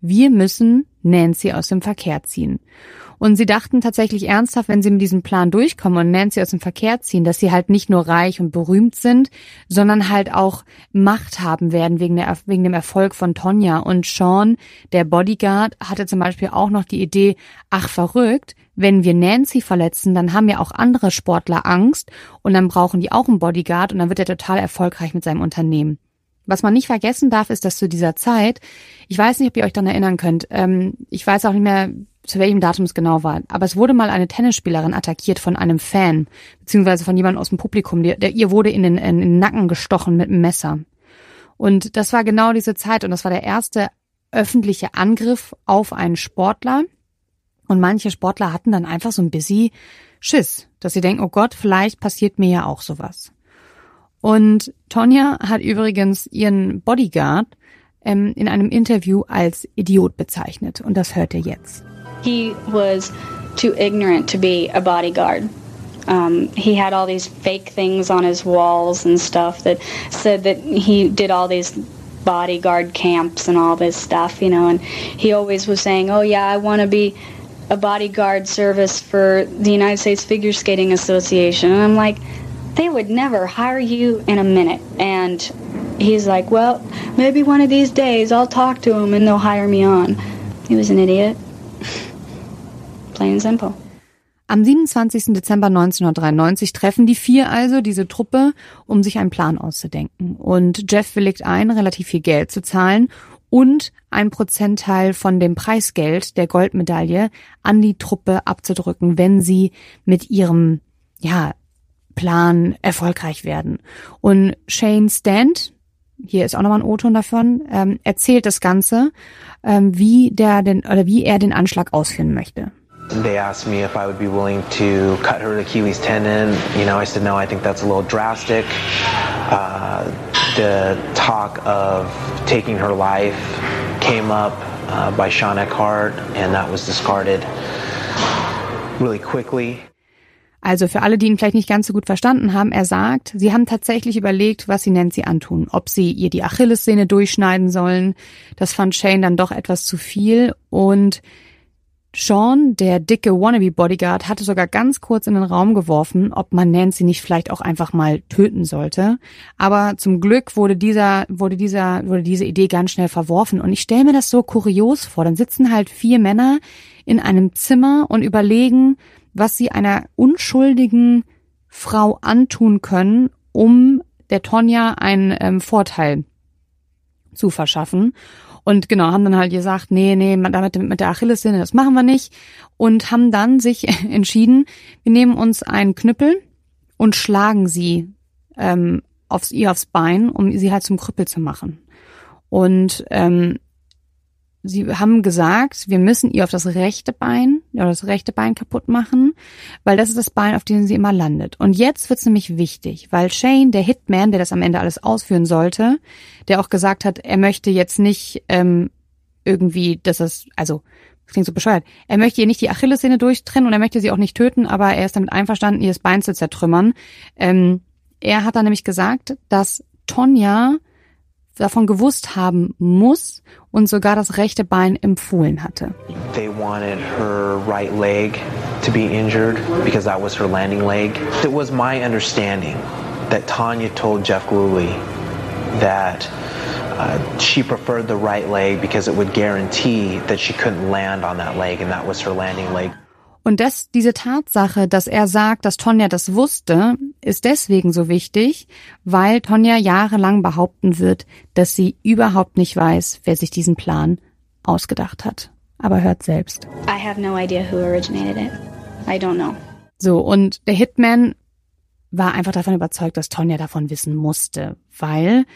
wir müssen Nancy aus dem Verkehr ziehen. Und sie dachten tatsächlich ernsthaft, wenn sie mit diesem Plan durchkommen und Nancy aus dem Verkehr ziehen, dass sie halt nicht nur reich und berühmt sind, sondern halt auch Macht haben werden wegen, der, wegen dem Erfolg von Tonja. Und Sean, der Bodyguard, hatte zum Beispiel auch noch die Idee, ach verrückt, wenn wir Nancy verletzen, dann haben ja auch andere Sportler Angst und dann brauchen die auch einen Bodyguard und dann wird er total erfolgreich mit seinem Unternehmen. Was man nicht vergessen darf, ist, dass zu dieser Zeit, ich weiß nicht, ob ihr euch daran erinnern könnt, ähm, ich weiß auch nicht mehr, zu welchem Datum es genau war, aber es wurde mal eine Tennisspielerin attackiert von einem Fan, beziehungsweise von jemandem aus dem Publikum, der, der ihr wurde in den, in den Nacken gestochen mit einem Messer. Und das war genau diese Zeit und das war der erste öffentliche Angriff auf einen Sportler. Und manche Sportler hatten dann einfach so ein bisschen Schiss, dass sie denken, oh Gott, vielleicht passiert mir ja auch sowas. Und Tonja hat übrigens ihren Bodyguard ähm, in einem Interview als Idiot bezeichnet. Und das hört ihr jetzt. He was too ignorant to be a bodyguard. Um, he had all these fake things on his walls and stuff that said that he did all these bodyguard camps and all this stuff, you know, and he always was saying, oh yeah, I want to be a bodyguard service for the United States Figure Skating Association. And I'm like, they would never hire you in a minute. And he's like, well, maybe one of these days I'll talk to them and they'll hire me on. He was an idiot. Plain and simple. Am 27. Dezember 1993 treffen die vier also diese Truppe, um sich einen Plan auszudenken. Und Jeff willigt ein, relativ viel Geld zu zahlen und ein Prozentteil von dem Preisgeld der Goldmedaille an die Truppe abzudrücken, wenn sie mit ihrem, ja, Plan erfolgreich werden. Und Shane Stant, hier ist auch nochmal ein O-Ton davon, ähm, erzählt das Ganze, ähm, wie der den, oder wie er den Anschlag ausführen möchte. They asked me if I would be willing to cut her Achilles tendon. You know, I said no. I think that's a little drastic. Uh, the talk of taking her life came up uh, by Sean Eckhart, and that was discarded really quickly. Also für alle, die ihn vielleicht nicht ganz so gut verstanden haben, er sagt, sie haben tatsächlich überlegt, was sie Nancy antun, ob sie ihr die Achillessehne durchschneiden sollen. Das fand Shane dann doch etwas zu viel und Sean, der dicke Wannabe-Bodyguard, hatte sogar ganz kurz in den Raum geworfen, ob man Nancy nicht vielleicht auch einfach mal töten sollte. Aber zum Glück wurde dieser, wurde dieser, wurde diese Idee ganz schnell verworfen. Und ich stelle mir das so kurios vor. Dann sitzen halt vier Männer in einem Zimmer und überlegen, was sie einer unschuldigen Frau antun können, um der Tonja einen ähm, Vorteil zu verschaffen. Und genau, haben dann halt gesagt, nee, nee, damit mit der Achillessehne, das machen wir nicht. Und haben dann sich entschieden, wir nehmen uns einen Knüppel und schlagen sie ähm, aufs, ihr aufs Bein, um sie halt zum Krüppel zu machen. Und ähm, sie haben gesagt, wir müssen ihr auf das rechte Bein oder das rechte Bein kaputt machen, weil das ist das Bein, auf dem sie immer landet. Und jetzt wird's nämlich wichtig, weil Shane, der Hitman, der das am Ende alles ausführen sollte, der auch gesagt hat, er möchte jetzt nicht ähm, irgendwie, dass das, also das klingt so bescheuert. Er möchte ihr nicht die Achillessehne durchtrennen und er möchte sie auch nicht töten, aber er ist damit einverstanden, ihr das Bein zu zertrümmern. Ähm, er hat dann nämlich gesagt, dass Tonja davon gewusst haben muss und sogar das rechte Bein empfohlen hatte. They wanted her right leg to be injured because that was her landing leg. It was my understanding that Tanya told Jeff Gluey that uh, she preferred the right leg because it would guarantee that she couldn't land on that leg and that was her landing leg. Und das, diese Tatsache, dass er sagt, dass Tonja das wusste, ist deswegen so wichtig, weil Tonja jahrelang behaupten wird, dass sie überhaupt nicht weiß, wer sich diesen Plan ausgedacht hat. Aber hört selbst. I have no idea who originated it. I don't know. So, und der Hitman war einfach davon überzeugt, dass Tonja davon wissen musste, weil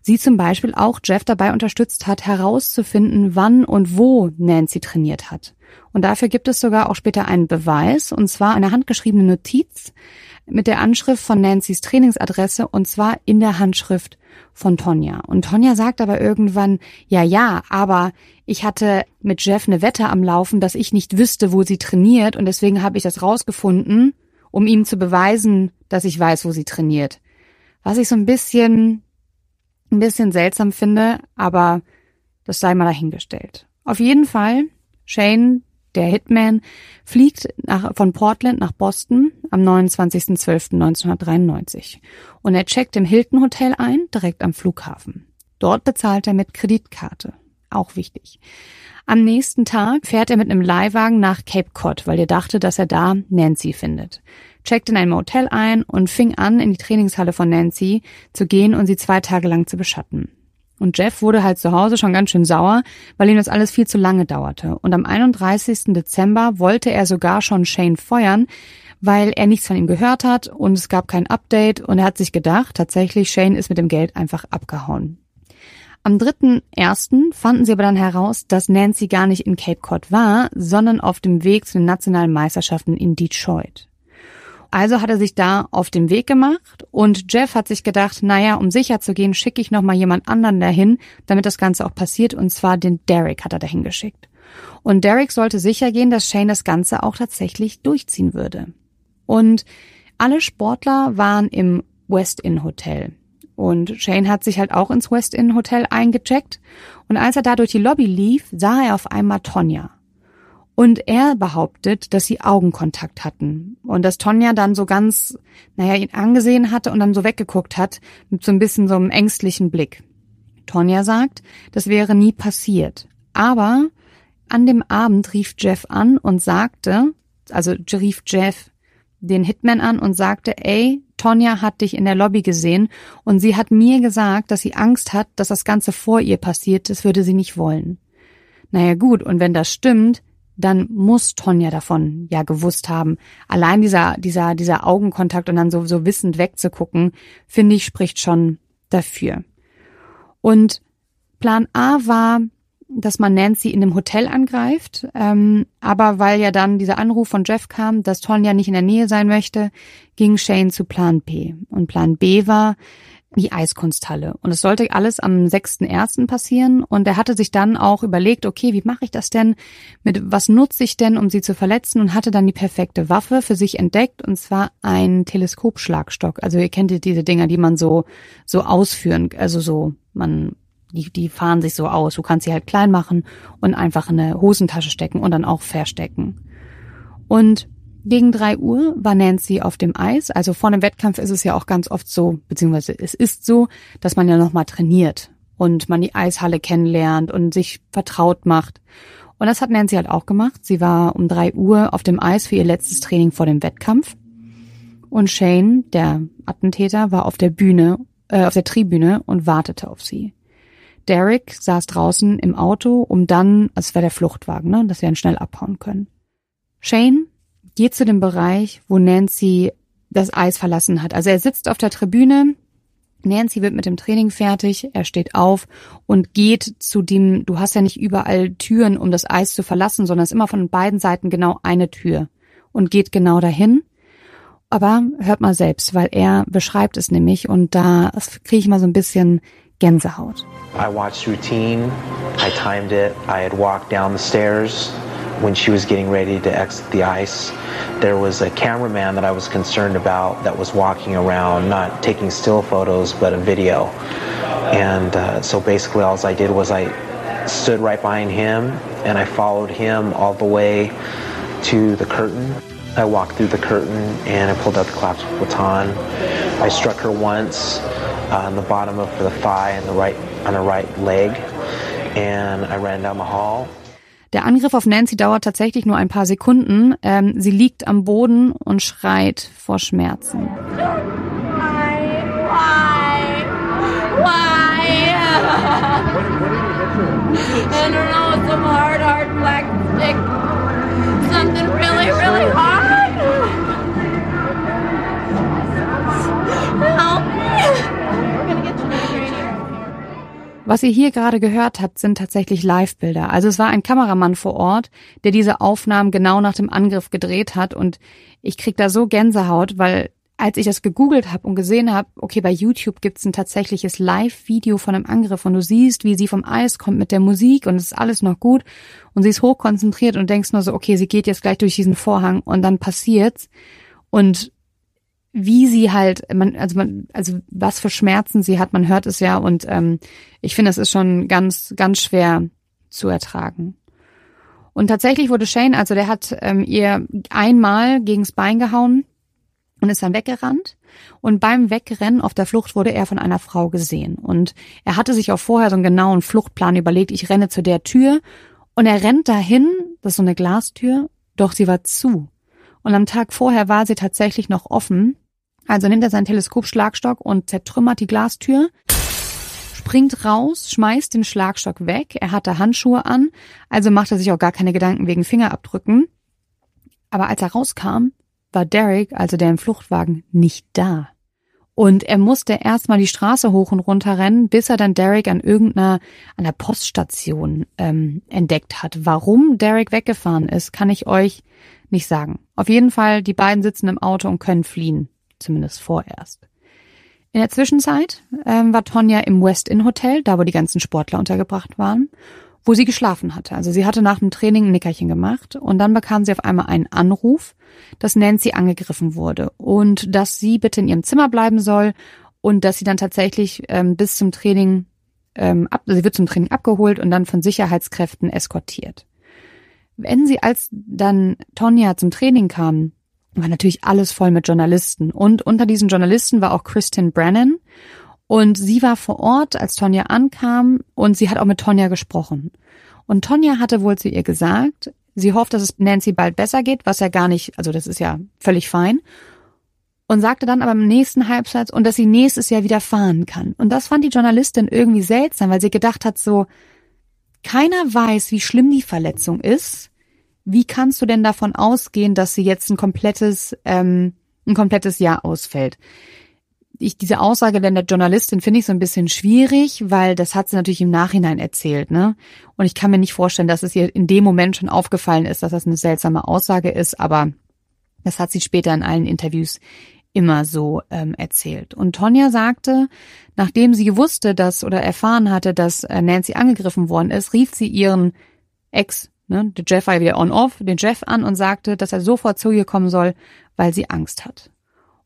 sie zum Beispiel auch Jeff dabei unterstützt hat, herauszufinden, wann und wo Nancy trainiert hat. Und dafür gibt es sogar auch später einen Beweis, und zwar eine handgeschriebene Notiz mit der Anschrift von Nancy's Trainingsadresse, und zwar in der Handschrift von Tonja. Und Tonja sagt aber irgendwann, ja, ja, aber ich hatte mit Jeff eine Wette am Laufen, dass ich nicht wüsste, wo sie trainiert, und deswegen habe ich das rausgefunden um ihm zu beweisen, dass ich weiß, wo sie trainiert. Was ich so ein bisschen, ein bisschen seltsam finde, aber das sei mal dahingestellt. Auf jeden Fall, Shane, der Hitman, fliegt nach, von Portland nach Boston am 29.12.1993 und er checkt im Hilton Hotel ein, direkt am Flughafen. Dort bezahlt er mit Kreditkarte. Auch wichtig. Am nächsten Tag fährt er mit einem Leihwagen nach Cape Cod, weil er dachte, dass er da Nancy findet. Checkt in ein Motel ein und fing an, in die Trainingshalle von Nancy zu gehen und sie zwei Tage lang zu beschatten. Und Jeff wurde halt zu Hause schon ganz schön sauer, weil ihm das alles viel zu lange dauerte. Und am 31. Dezember wollte er sogar schon Shane feuern, weil er nichts von ihm gehört hat und es gab kein Update und er hat sich gedacht, tatsächlich Shane ist mit dem Geld einfach abgehauen. Am 3.1. fanden sie aber dann heraus, dass Nancy gar nicht in Cape Cod war, sondern auf dem Weg zu den nationalen Meisterschaften in Detroit. Also hat er sich da auf den Weg gemacht und Jeff hat sich gedacht, naja, um sicher zu gehen, schicke ich nochmal jemand anderen dahin, damit das Ganze auch passiert und zwar den Derek hat er dahin geschickt. Und Derek sollte sicher gehen, dass Shane das Ganze auch tatsächlich durchziehen würde. Und alle Sportler waren im West Inn Hotel. Und Shane hat sich halt auch ins West Inn Hotel eingecheckt. Und als er da durch die Lobby lief, sah er auf einmal Tonja. Und er behauptet, dass sie Augenkontakt hatten und dass Tonja dann so ganz, naja, ihn angesehen hatte und dann so weggeguckt hat mit so ein bisschen so einem ängstlichen Blick. Tonja sagt, das wäre nie passiert. Aber an dem Abend rief Jeff an und sagte, also rief Jeff den Hitman an und sagte, ey, Tonja hat dich in der Lobby gesehen und sie hat mir gesagt, dass sie Angst hat, dass das Ganze vor ihr passiert, das würde sie nicht wollen. Naja gut, und wenn das stimmt, dann muss Tonja davon ja gewusst haben. Allein dieser, dieser, dieser Augenkontakt und dann so, so wissend wegzugucken, finde ich, spricht schon dafür. Und Plan A war, dass man Nancy in einem Hotel angreift, ähm, aber weil ja dann dieser Anruf von Jeff kam, dass Tonja nicht in der Nähe sein möchte, ging Shane zu Plan B. Und Plan B war, die Eiskunsthalle. Und es sollte alles am 6.1. passieren. Und er hatte sich dann auch überlegt, okay, wie mache ich das denn? Mit was nutze ich denn, um sie zu verletzen? Und hatte dann die perfekte Waffe für sich entdeckt, und zwar ein Teleskopschlagstock. Also ihr kennt diese Dinger, die man so, so ausführen, also so, man, die, die fahren sich so aus. Du kannst sie halt klein machen und einfach in eine Hosentasche stecken und dann auch verstecken. Und gegen drei Uhr war Nancy auf dem Eis. Also vor einem Wettkampf ist es ja auch ganz oft so, beziehungsweise es ist so, dass man ja nochmal trainiert und man die Eishalle kennenlernt und sich vertraut macht. Und das hat Nancy halt auch gemacht. Sie war um drei Uhr auf dem Eis für ihr letztes Training vor dem Wettkampf. Und Shane, der Attentäter, war auf der Bühne, äh, auf der Tribüne und wartete auf sie. Derek saß draußen im Auto, um dann, also es war der Fluchtwagen, ne, dass wir dann schnell abhauen können. Shane geht zu dem Bereich, wo Nancy das Eis verlassen hat. Also er sitzt auf der Tribüne, Nancy wird mit dem Training fertig, er steht auf und geht zu dem, du hast ja nicht überall Türen, um das Eis zu verlassen, sondern es ist immer von beiden Seiten genau eine Tür und geht genau dahin. Aber hört mal selbst, weil er beschreibt es nämlich und da kriege ich mal so ein bisschen Gänsehaut. I watched routine, I timed it, I had walked down the stairs when she was getting ready to exit the ice. There was a cameraman that I was concerned about that was walking around, not taking still photos, but a video. And uh, so basically, all I did was I stood right behind him and I followed him all the way to the curtain. I walked through the curtain and I pulled out the collapsible baton. I struck her once on the bottom of the thigh and the right on her right leg, and I ran down the hall. Der Angriff auf Nancy dauert tatsächlich nur ein paar Sekunden. Ähm, sie liegt am Boden und schreit vor Schmerzen. Why? Why? I don't know, some hard, hard black stick. Something really, really hard. Was ihr hier gerade gehört habt, sind tatsächlich Live-Bilder. Also es war ein Kameramann vor Ort, der diese Aufnahmen genau nach dem Angriff gedreht hat. Und ich krieg da so Gänsehaut, weil als ich das gegoogelt habe und gesehen habe, okay, bei YouTube gibt's ein tatsächliches Live-Video von einem Angriff. Und du siehst, wie sie vom Eis kommt mit der Musik und es ist alles noch gut. Und sie ist hochkonzentriert und denkst nur so, okay, sie geht jetzt gleich durch diesen Vorhang und dann passiert's. Und wie sie halt, man, also man, also was für Schmerzen sie hat, man hört es ja und ähm, ich finde, es ist schon ganz, ganz schwer zu ertragen. Und tatsächlich wurde Shane, also der hat ähm, ihr einmal gegens Bein gehauen und ist dann weggerannt. Und beim Wegrennen auf der Flucht wurde er von einer Frau gesehen. Und er hatte sich auch vorher so einen genauen Fluchtplan überlegt, ich renne zu der Tür und er rennt dahin, das ist so eine Glastür, doch sie war zu. Und am Tag vorher war sie tatsächlich noch offen also nimmt er seinen Teleskopschlagstock und zertrümmert die Glastür, springt raus, schmeißt den Schlagstock weg. Er hatte Handschuhe an, also macht er sich auch gar keine Gedanken wegen Fingerabdrücken. Aber als er rauskam, war Derek, also der im Fluchtwagen, nicht da. Und er musste erstmal die Straße hoch und runter rennen, bis er dann Derek an irgendeiner an der Poststation ähm, entdeckt hat. Warum Derek weggefahren ist, kann ich euch nicht sagen. Auf jeden Fall, die beiden sitzen im Auto und können fliehen zumindest vorerst. In der Zwischenzeit ähm, war Tonja im West Inn Hotel, da wo die ganzen Sportler untergebracht waren, wo sie geschlafen hatte. Also sie hatte nach dem Training ein Nickerchen gemacht und dann bekam sie auf einmal einen Anruf, dass Nancy angegriffen wurde und dass sie bitte in ihrem Zimmer bleiben soll und dass sie dann tatsächlich ähm, bis zum Training ähm, ab, sie wird zum Training abgeholt und dann von Sicherheitskräften eskortiert. Wenn sie als dann Tonja zum Training kam, war natürlich alles voll mit Journalisten. Und unter diesen Journalisten war auch Kristen Brennan. Und sie war vor Ort, als Tonja ankam, und sie hat auch mit Tonja gesprochen. Und Tonja hatte wohl zu ihr gesagt, sie hofft, dass es Nancy bald besser geht, was ja gar nicht, also das ist ja völlig fein. Und sagte dann aber im nächsten Halbsatz, und dass sie nächstes Jahr wieder fahren kann. Und das fand die Journalistin irgendwie seltsam, weil sie gedacht hat so, keiner weiß, wie schlimm die Verletzung ist wie kannst du denn davon ausgehen, dass sie jetzt ein komplettes, ähm, ein komplettes Jahr ausfällt? Ich, diese Aussage denn der Journalistin finde ich so ein bisschen schwierig, weil das hat sie natürlich im Nachhinein erzählt, ne? Und ich kann mir nicht vorstellen, dass es ihr in dem Moment schon aufgefallen ist, dass das eine seltsame Aussage ist, aber das hat sie später in allen Interviews immer so ähm, erzählt. Und Tonja sagte, nachdem sie wusste, dass oder erfahren hatte, dass äh, Nancy angegriffen worden ist, rief sie ihren Ex ne, der Jeff war wieder on-off, den Jeff an und sagte, dass er sofort zu ihr kommen soll, weil sie Angst hat.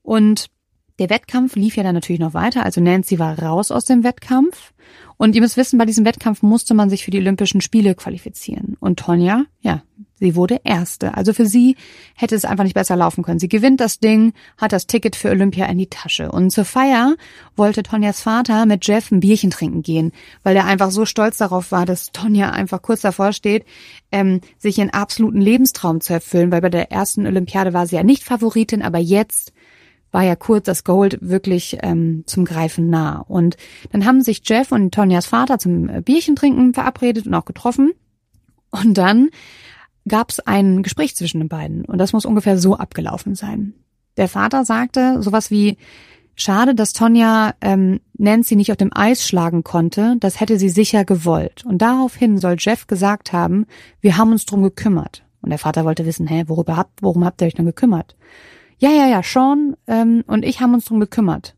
Und der Wettkampf lief ja dann natürlich noch weiter. Also Nancy war raus aus dem Wettkampf. Und ihr müsst wissen, bei diesem Wettkampf musste man sich für die Olympischen Spiele qualifizieren. Und Tonja, ja, sie wurde Erste. Also für sie hätte es einfach nicht besser laufen können. Sie gewinnt das Ding, hat das Ticket für Olympia in die Tasche. Und zur Feier wollte Tonjas Vater mit Jeff ein Bierchen trinken gehen, weil er einfach so stolz darauf war, dass Tonja einfach kurz davor steht, ähm, sich ihren absoluten Lebenstraum zu erfüllen, weil bei der ersten Olympiade war sie ja nicht Favoritin, aber jetzt war ja kurz das Gold wirklich ähm, zum Greifen nah. Und dann haben sich Jeff und Tonjas Vater zum äh, Bierchen trinken verabredet und auch getroffen. Und dann gab es ein Gespräch zwischen den beiden. Und das muss ungefähr so abgelaufen sein. Der Vater sagte sowas wie, schade, dass Tonja ähm, Nancy nicht auf dem Eis schlagen konnte, das hätte sie sicher gewollt. Und daraufhin soll Jeff gesagt haben, wir haben uns drum gekümmert. Und der Vater wollte wissen, hä, worüber habt, worum habt ihr euch denn gekümmert? ja, ja, ja, Sean ähm, und ich haben uns drum gekümmert.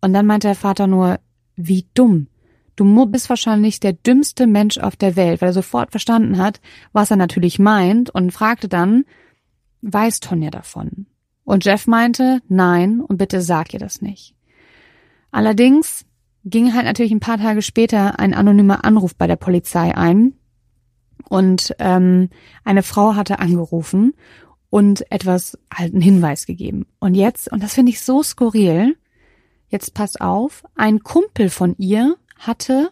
Und dann meinte der Vater nur, wie dumm. Du bist wahrscheinlich der dümmste Mensch auf der Welt, weil er sofort verstanden hat, was er natürlich meint und fragte dann, weiß Tonja davon? Und Jeff meinte, nein, und bitte sag ihr das nicht. Allerdings ging halt natürlich ein paar Tage später ein anonymer Anruf bei der Polizei ein und ähm, eine Frau hatte angerufen und etwas halt einen Hinweis gegeben. Und jetzt, und das finde ich so skurril, jetzt passt auf, ein Kumpel von ihr hatte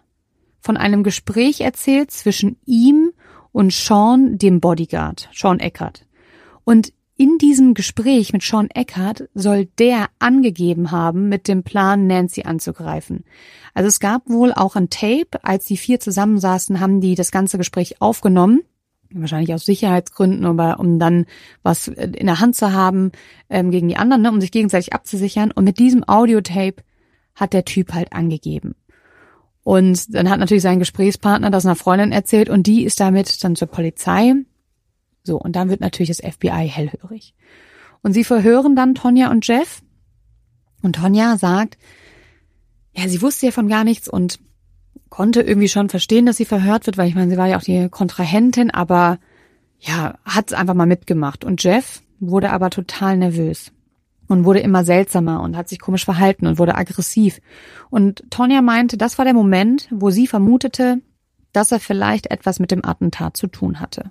von einem Gespräch erzählt zwischen ihm und Sean, dem Bodyguard, Sean Eckert. Und in diesem Gespräch mit Sean Eckert soll der angegeben haben, mit dem Plan, Nancy anzugreifen. Also es gab wohl auch ein Tape, als die vier zusammensaßen, haben die das ganze Gespräch aufgenommen wahrscheinlich aus Sicherheitsgründen, aber um dann was in der Hand zu haben ähm, gegen die anderen, ne, um sich gegenseitig abzusichern. Und mit diesem Audiotape hat der Typ halt angegeben. Und dann hat natürlich sein Gesprächspartner das einer Freundin erzählt und die ist damit dann zur Polizei. So, und dann wird natürlich das FBI hellhörig. Und sie verhören dann Tonja und Jeff. Und Tonja sagt, ja, sie wusste ja von gar nichts und konnte irgendwie schon verstehen, dass sie verhört wird, weil ich meine, sie war ja auch die Kontrahentin, aber ja, hat's einfach mal mitgemacht. Und Jeff wurde aber total nervös und wurde immer seltsamer und hat sich komisch verhalten und wurde aggressiv. Und Tonja meinte, das war der Moment, wo sie vermutete, dass er vielleicht etwas mit dem Attentat zu tun hatte.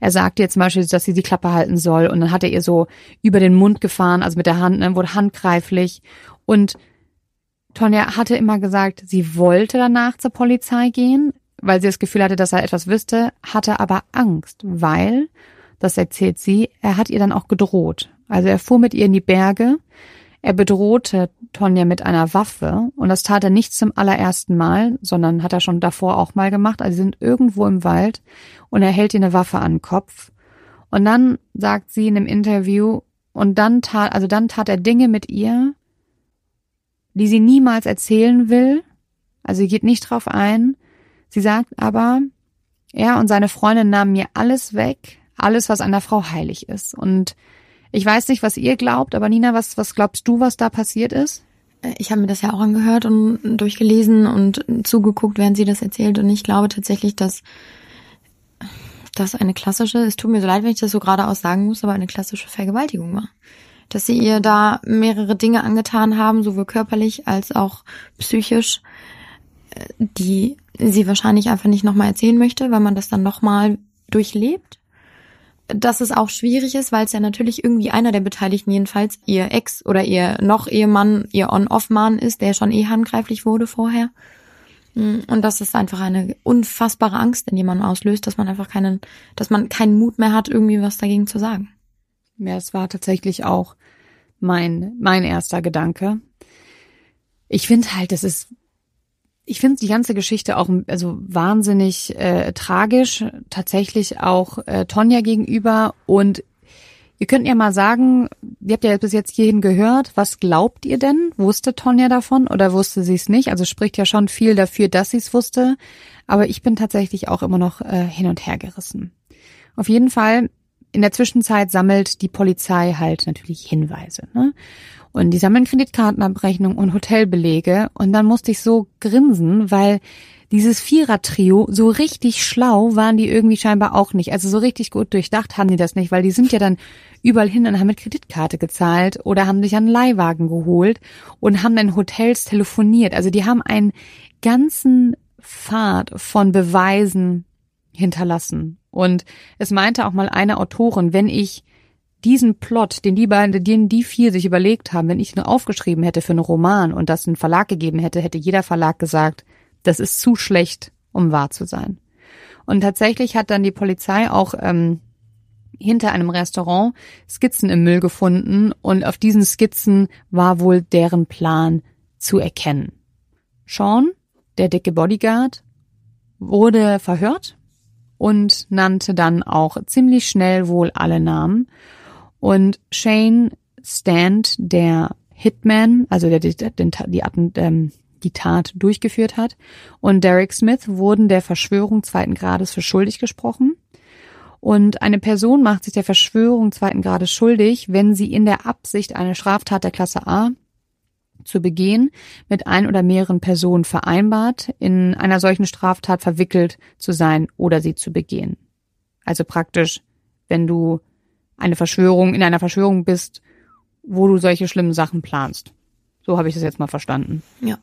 Er sagte ihr zum Beispiel, dass sie die Klappe halten soll und dann hat er ihr so über den Mund gefahren, also mit der Hand, ne, wurde handgreiflich und Tonja hatte immer gesagt, sie wollte danach zur Polizei gehen, weil sie das Gefühl hatte, dass er etwas wüsste, hatte aber Angst, weil, das erzählt sie, er hat ihr dann auch gedroht. Also er fuhr mit ihr in die Berge, er bedrohte Tonja mit einer Waffe und das tat er nicht zum allerersten Mal, sondern hat er schon davor auch mal gemacht. Also sie sind irgendwo im Wald und er hält ihr eine Waffe an den Kopf. Und dann sagt sie in einem Interview, und dann tat, also dann tat er Dinge mit ihr, die sie niemals erzählen will. Also sie geht nicht drauf ein. Sie sagt aber, er und seine Freundin nahmen mir alles weg, alles, was einer Frau heilig ist. Und ich weiß nicht, was ihr glaubt, aber Nina, was, was glaubst du, was da passiert ist? Ich habe mir das ja auch angehört und durchgelesen und zugeguckt, während sie das erzählt. Und ich glaube tatsächlich, dass das eine klassische, es tut mir so leid, wenn ich das so geradeaus sagen muss, aber eine klassische Vergewaltigung war dass sie ihr da mehrere Dinge angetan haben, sowohl körperlich als auch psychisch, äh, die sie wahrscheinlich einfach nicht nochmal erzählen möchte, weil man das dann nochmal durchlebt. Dass es auch schwierig ist, weil es ja natürlich irgendwie einer der Beteiligten jedenfalls ihr Ex oder ihr noch Ehemann, ihr On-Off-Mann ist, der schon eh handgreiflich wurde vorher. Mm, und dass es einfach eine unfassbare Angst in jemandem auslöst, dass man einfach keinen, dass man keinen Mut mehr hat, irgendwie was dagegen zu sagen. Ja, es war tatsächlich auch mein, mein erster Gedanke. Ich finde halt, das ist, ich finde die ganze Geschichte auch also wahnsinnig äh, tragisch, tatsächlich auch äh, Tonja gegenüber. Und ihr könnt ja mal sagen, ihr habt ja bis jetzt hierhin gehört, was glaubt ihr denn? Wusste Tonja davon oder wusste sie es nicht? Also spricht ja schon viel dafür, dass sie es wusste. Aber ich bin tatsächlich auch immer noch äh, hin und her gerissen. Auf jeden Fall in der Zwischenzeit sammelt die Polizei halt natürlich Hinweise. Ne? Und die sammeln Kreditkartenabrechnung und Hotelbelege. Und dann musste ich so grinsen, weil dieses Vierer-Trio, so richtig schlau waren die irgendwie scheinbar auch nicht. Also so richtig gut durchdacht haben die das nicht, weil die sind ja dann überall hin und haben mit Kreditkarte gezahlt oder haben sich einen Leihwagen geholt und haben dann Hotels telefoniert. Also die haben einen ganzen Pfad von Beweisen hinterlassen. Und es meinte auch mal eine Autorin, wenn ich diesen Plot, den die beiden, den die vier sich überlegt haben, wenn ich ihn aufgeschrieben hätte für einen Roman und das einen Verlag gegeben hätte, hätte jeder Verlag gesagt, das ist zu schlecht, um wahr zu sein. Und tatsächlich hat dann die Polizei auch ähm, hinter einem Restaurant Skizzen im Müll gefunden und auf diesen Skizzen war wohl deren Plan zu erkennen. Sean, der dicke Bodyguard, wurde verhört und nannte dann auch ziemlich schnell wohl alle Namen. Und Shane Stand, der Hitman, also der die, die, die, ähm, die Tat durchgeführt hat, und Derek Smith wurden der Verschwörung zweiten Grades für schuldig gesprochen. Und eine Person macht sich der Verschwörung zweiten Grades schuldig, wenn sie in der Absicht eine Straftat der Klasse A zu begehen, mit ein oder mehreren Personen vereinbart, in einer solchen Straftat verwickelt zu sein oder sie zu begehen. Also praktisch, wenn du eine Verschwörung, in einer Verschwörung bist, wo du solche schlimmen Sachen planst. So habe ich das jetzt mal verstanden. Ja.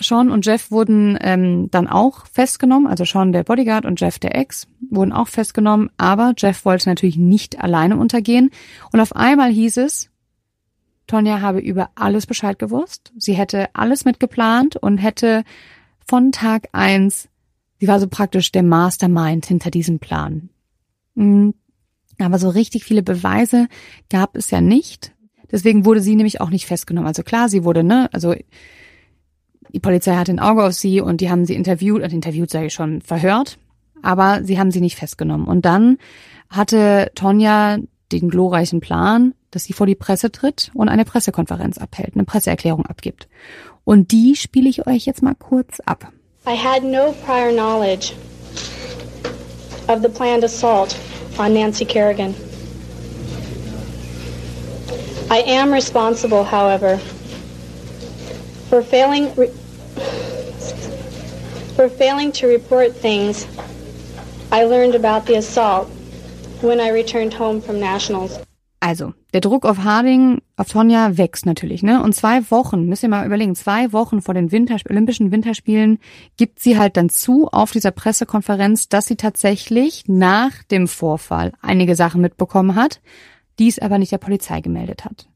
Sean und Jeff wurden ähm, dann auch festgenommen, also Sean der Bodyguard und Jeff der Ex wurden auch festgenommen, aber Jeff wollte natürlich nicht alleine untergehen und auf einmal hieß es, Tonja habe über alles Bescheid gewusst. Sie hätte alles mitgeplant und hätte von Tag eins, sie war so praktisch der Mastermind hinter diesem Plan. Mhm. Aber so richtig viele Beweise gab es ja nicht. Deswegen wurde sie nämlich auch nicht festgenommen. Also klar, sie wurde, ne, also die Polizei hatte ein Auge auf sie und die haben sie interviewt, und interviewt sage ich schon, verhört, aber sie haben sie nicht festgenommen. Und dann hatte Tonja den glorreichen Plan, dass sie vor die Presse tritt und eine Pressekonferenz abhält, eine Presseerklärung abgibt. Und die spiele ich euch jetzt mal kurz ab. I had no prior knowledge of the planned assault on Nancy Kerrigan. I am responsible, however, for failing for failing to report things I learned about the assault when I returned home from nationals. Also, der Druck auf Harding, auf Tonja wächst natürlich, ne? Und zwei Wochen, müsst ihr mal überlegen, zwei Wochen vor den Winter, Olympischen Winterspielen gibt sie halt dann zu auf dieser Pressekonferenz, dass sie tatsächlich nach dem Vorfall einige Sachen mitbekommen hat, die es aber nicht der Polizei gemeldet hat.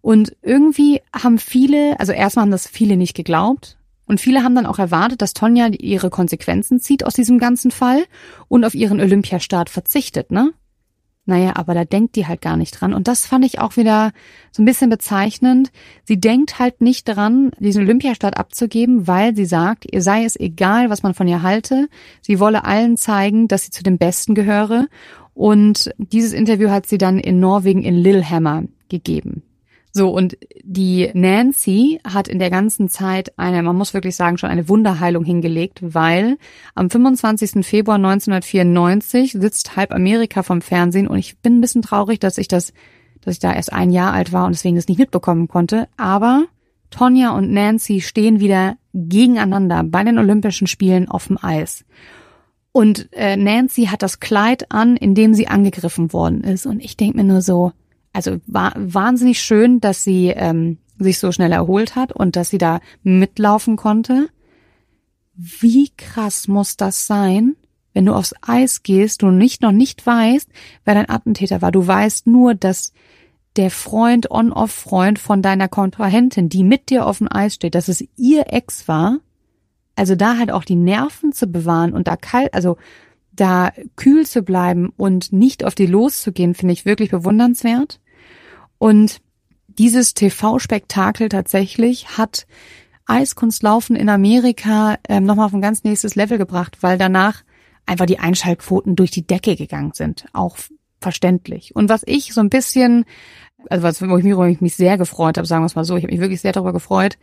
Und irgendwie haben viele, also erstmal haben das viele nicht geglaubt. Und viele haben dann auch erwartet, dass Tonja ihre Konsequenzen zieht aus diesem ganzen Fall und auf ihren Olympiastart verzichtet, ne? Naja, aber da denkt die halt gar nicht dran. Und das fand ich auch wieder so ein bisschen bezeichnend. Sie denkt halt nicht dran, diesen Olympiastart abzugeben, weil sie sagt, ihr sei es egal, was man von ihr halte. Sie wolle allen zeigen, dass sie zu den Besten gehöre. Und dieses Interview hat sie dann in Norwegen in Lillehammer gegeben. So, und die Nancy hat in der ganzen Zeit eine, man muss wirklich sagen, schon eine Wunderheilung hingelegt, weil am 25. Februar 1994 sitzt halb Amerika vom Fernsehen und ich bin ein bisschen traurig, dass ich das, dass ich da erst ein Jahr alt war und deswegen das nicht mitbekommen konnte, aber Tonja und Nancy stehen wieder gegeneinander bei den Olympischen Spielen auf dem Eis. Und äh, Nancy hat das Kleid an, in dem sie angegriffen worden ist. Und ich denke mir nur so, also war wahnsinnig schön, dass sie ähm, sich so schnell erholt hat und dass sie da mitlaufen konnte. Wie krass muss das sein, wenn du aufs Eis gehst, du nicht noch nicht weißt, wer dein Attentäter war. Du weißt nur, dass der Freund, On-Off-Freund von deiner Kontrahentin, die mit dir auf dem Eis steht, dass es ihr Ex war. Also da halt auch die Nerven zu bewahren und da kalt, also da kühl zu bleiben und nicht auf die loszugehen, finde ich wirklich bewundernswert. Und dieses TV-Spektakel tatsächlich hat Eiskunstlaufen in Amerika ähm, nochmal auf ein ganz nächstes Level gebracht, weil danach einfach die Einschaltquoten durch die Decke gegangen sind. Auch verständlich. Und was ich so ein bisschen, also was, wo ich mich, wo ich mich sehr gefreut habe, sagen wir es mal so, ich habe mich wirklich sehr darüber gefreut,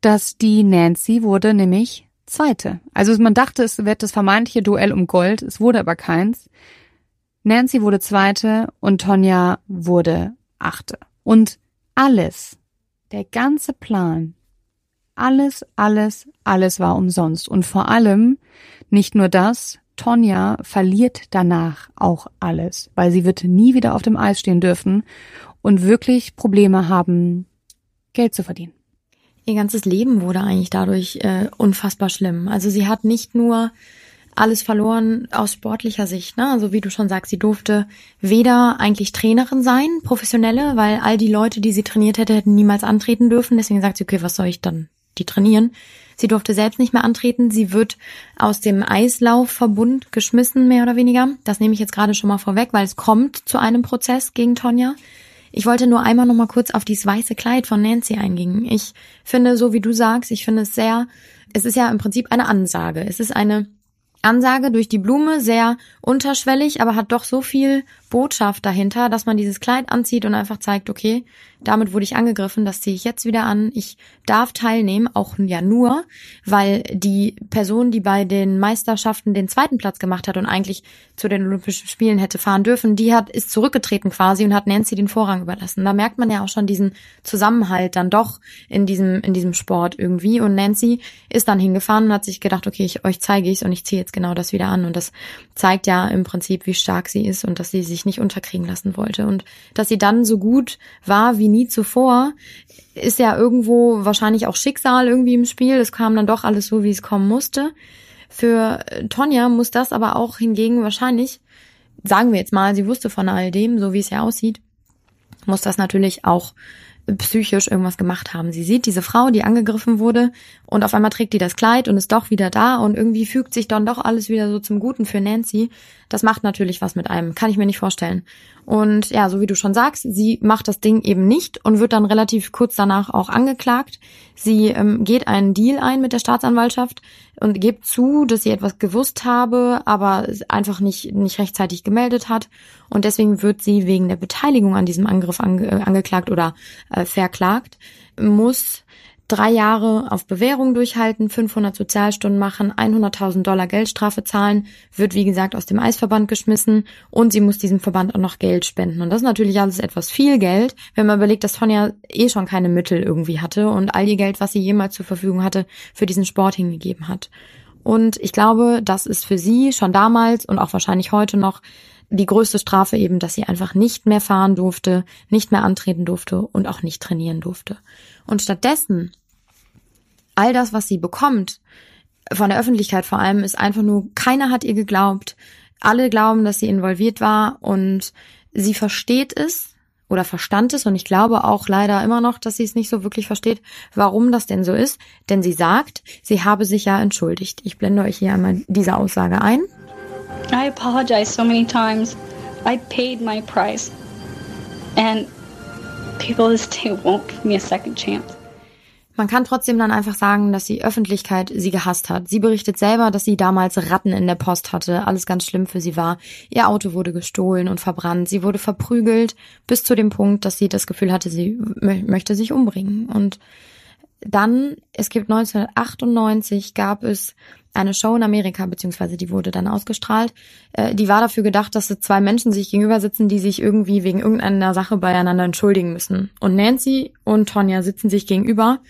dass die Nancy wurde nämlich Zweite. Also man dachte, es wird das vermeintliche Duell um Gold, es wurde aber keins. Nancy wurde Zweite und Tonja wurde Achte. Und alles, der ganze Plan, alles, alles, alles war umsonst. Und vor allem nicht nur das, Tonja verliert danach auch alles, weil sie wird nie wieder auf dem Eis stehen dürfen und wirklich Probleme haben, Geld zu verdienen. Ihr ganzes Leben wurde eigentlich dadurch äh, unfassbar schlimm. Also sie hat nicht nur alles verloren aus sportlicher Sicht. Ne? Also wie du schon sagst, sie durfte weder eigentlich Trainerin sein, professionelle, weil all die Leute, die sie trainiert hätte, hätten niemals antreten dürfen. Deswegen sagt sie, okay, was soll ich dann die trainieren? Sie durfte selbst nicht mehr antreten. Sie wird aus dem Eislaufverbund geschmissen, mehr oder weniger. Das nehme ich jetzt gerade schon mal vorweg, weil es kommt zu einem Prozess gegen Tonja. Ich wollte nur einmal noch mal kurz auf dieses weiße Kleid von Nancy eingehen. Ich finde, so wie du sagst, ich finde es sehr, es ist ja im Prinzip eine Ansage. Es ist eine Ansage durch die Blume, sehr unterschwellig, aber hat doch so viel Botschaft dahinter, dass man dieses Kleid anzieht und einfach zeigt, okay, damit wurde ich angegriffen, das ziehe ich jetzt wieder an. Ich darf teilnehmen, auch ja nur, weil die Person, die bei den Meisterschaften den zweiten Platz gemacht hat und eigentlich zu den Olympischen Spielen hätte fahren dürfen, die hat ist zurückgetreten quasi und hat Nancy den Vorrang überlassen. Da merkt man ja auch schon diesen Zusammenhalt dann doch in diesem in diesem Sport irgendwie und Nancy ist dann hingefahren und hat sich gedacht, okay, ich euch zeige ich's und ich ziehe jetzt genau das wieder an und das zeigt ja im Prinzip, wie stark sie ist und dass sie sich nicht unterkriegen lassen wollte und dass sie dann so gut war wie nie zuvor, ist ja irgendwo wahrscheinlich auch Schicksal irgendwie im Spiel. Es kam dann doch alles so, wie es kommen musste. Für Tonja muss das aber auch hingegen wahrscheinlich, sagen wir jetzt mal, sie wusste von all dem, so wie es ja aussieht, muss das natürlich auch psychisch irgendwas gemacht haben. Sie sieht diese Frau, die angegriffen wurde und auf einmal trägt die das Kleid und ist doch wieder da und irgendwie fügt sich dann doch alles wieder so zum Guten für Nancy. Das macht natürlich was mit einem, kann ich mir nicht vorstellen. Und ja, so wie du schon sagst, sie macht das Ding eben nicht und wird dann relativ kurz danach auch angeklagt. Sie ähm, geht einen Deal ein mit der Staatsanwaltschaft und gibt zu, dass sie etwas gewusst habe, aber einfach nicht, nicht rechtzeitig gemeldet hat. Und deswegen wird sie wegen der Beteiligung an diesem Angriff ange, äh, angeklagt oder äh, verklagt, muss drei Jahre auf Bewährung durchhalten, 500 Sozialstunden machen, 100.000 Dollar Geldstrafe zahlen, wird wie gesagt aus dem Eisverband geschmissen und sie muss diesem Verband auch noch Geld spenden. Und das ist natürlich alles etwas viel Geld, wenn man überlegt, dass Tonja eh schon keine Mittel irgendwie hatte und all ihr Geld, was sie jemals zur Verfügung hatte, für diesen Sport hingegeben hat. Und ich glaube, das ist für sie schon damals und auch wahrscheinlich heute noch die größte Strafe eben, dass sie einfach nicht mehr fahren durfte, nicht mehr antreten durfte und auch nicht trainieren durfte. Und stattdessen all das, was sie bekommt, von der Öffentlichkeit vor allem, ist einfach nur, keiner hat ihr geglaubt. Alle glauben, dass sie involviert war und sie versteht es oder verstand es und ich glaube auch leider immer noch, dass sie es nicht so wirklich versteht, warum das denn so ist. Denn sie sagt, sie habe sich ja entschuldigt. Ich blende euch hier einmal diese Aussage ein. I apologize so many times. I paid my price. And people still won't give me a second chance. Man kann trotzdem dann einfach sagen, dass die Öffentlichkeit sie gehasst hat. Sie berichtet selber, dass sie damals Ratten in der Post hatte, alles ganz schlimm für sie war. Ihr Auto wurde gestohlen und verbrannt. Sie wurde verprügelt bis zu dem Punkt, dass sie das Gefühl hatte, sie möchte sich umbringen. Und dann, es gibt 1998 gab es eine Show in Amerika, beziehungsweise die wurde dann ausgestrahlt. Äh, die war dafür gedacht, dass zwei Menschen sich gegenüber sitzen, die sich irgendwie wegen irgendeiner Sache beieinander entschuldigen müssen. Und Nancy und Tonja sitzen sich gegenüber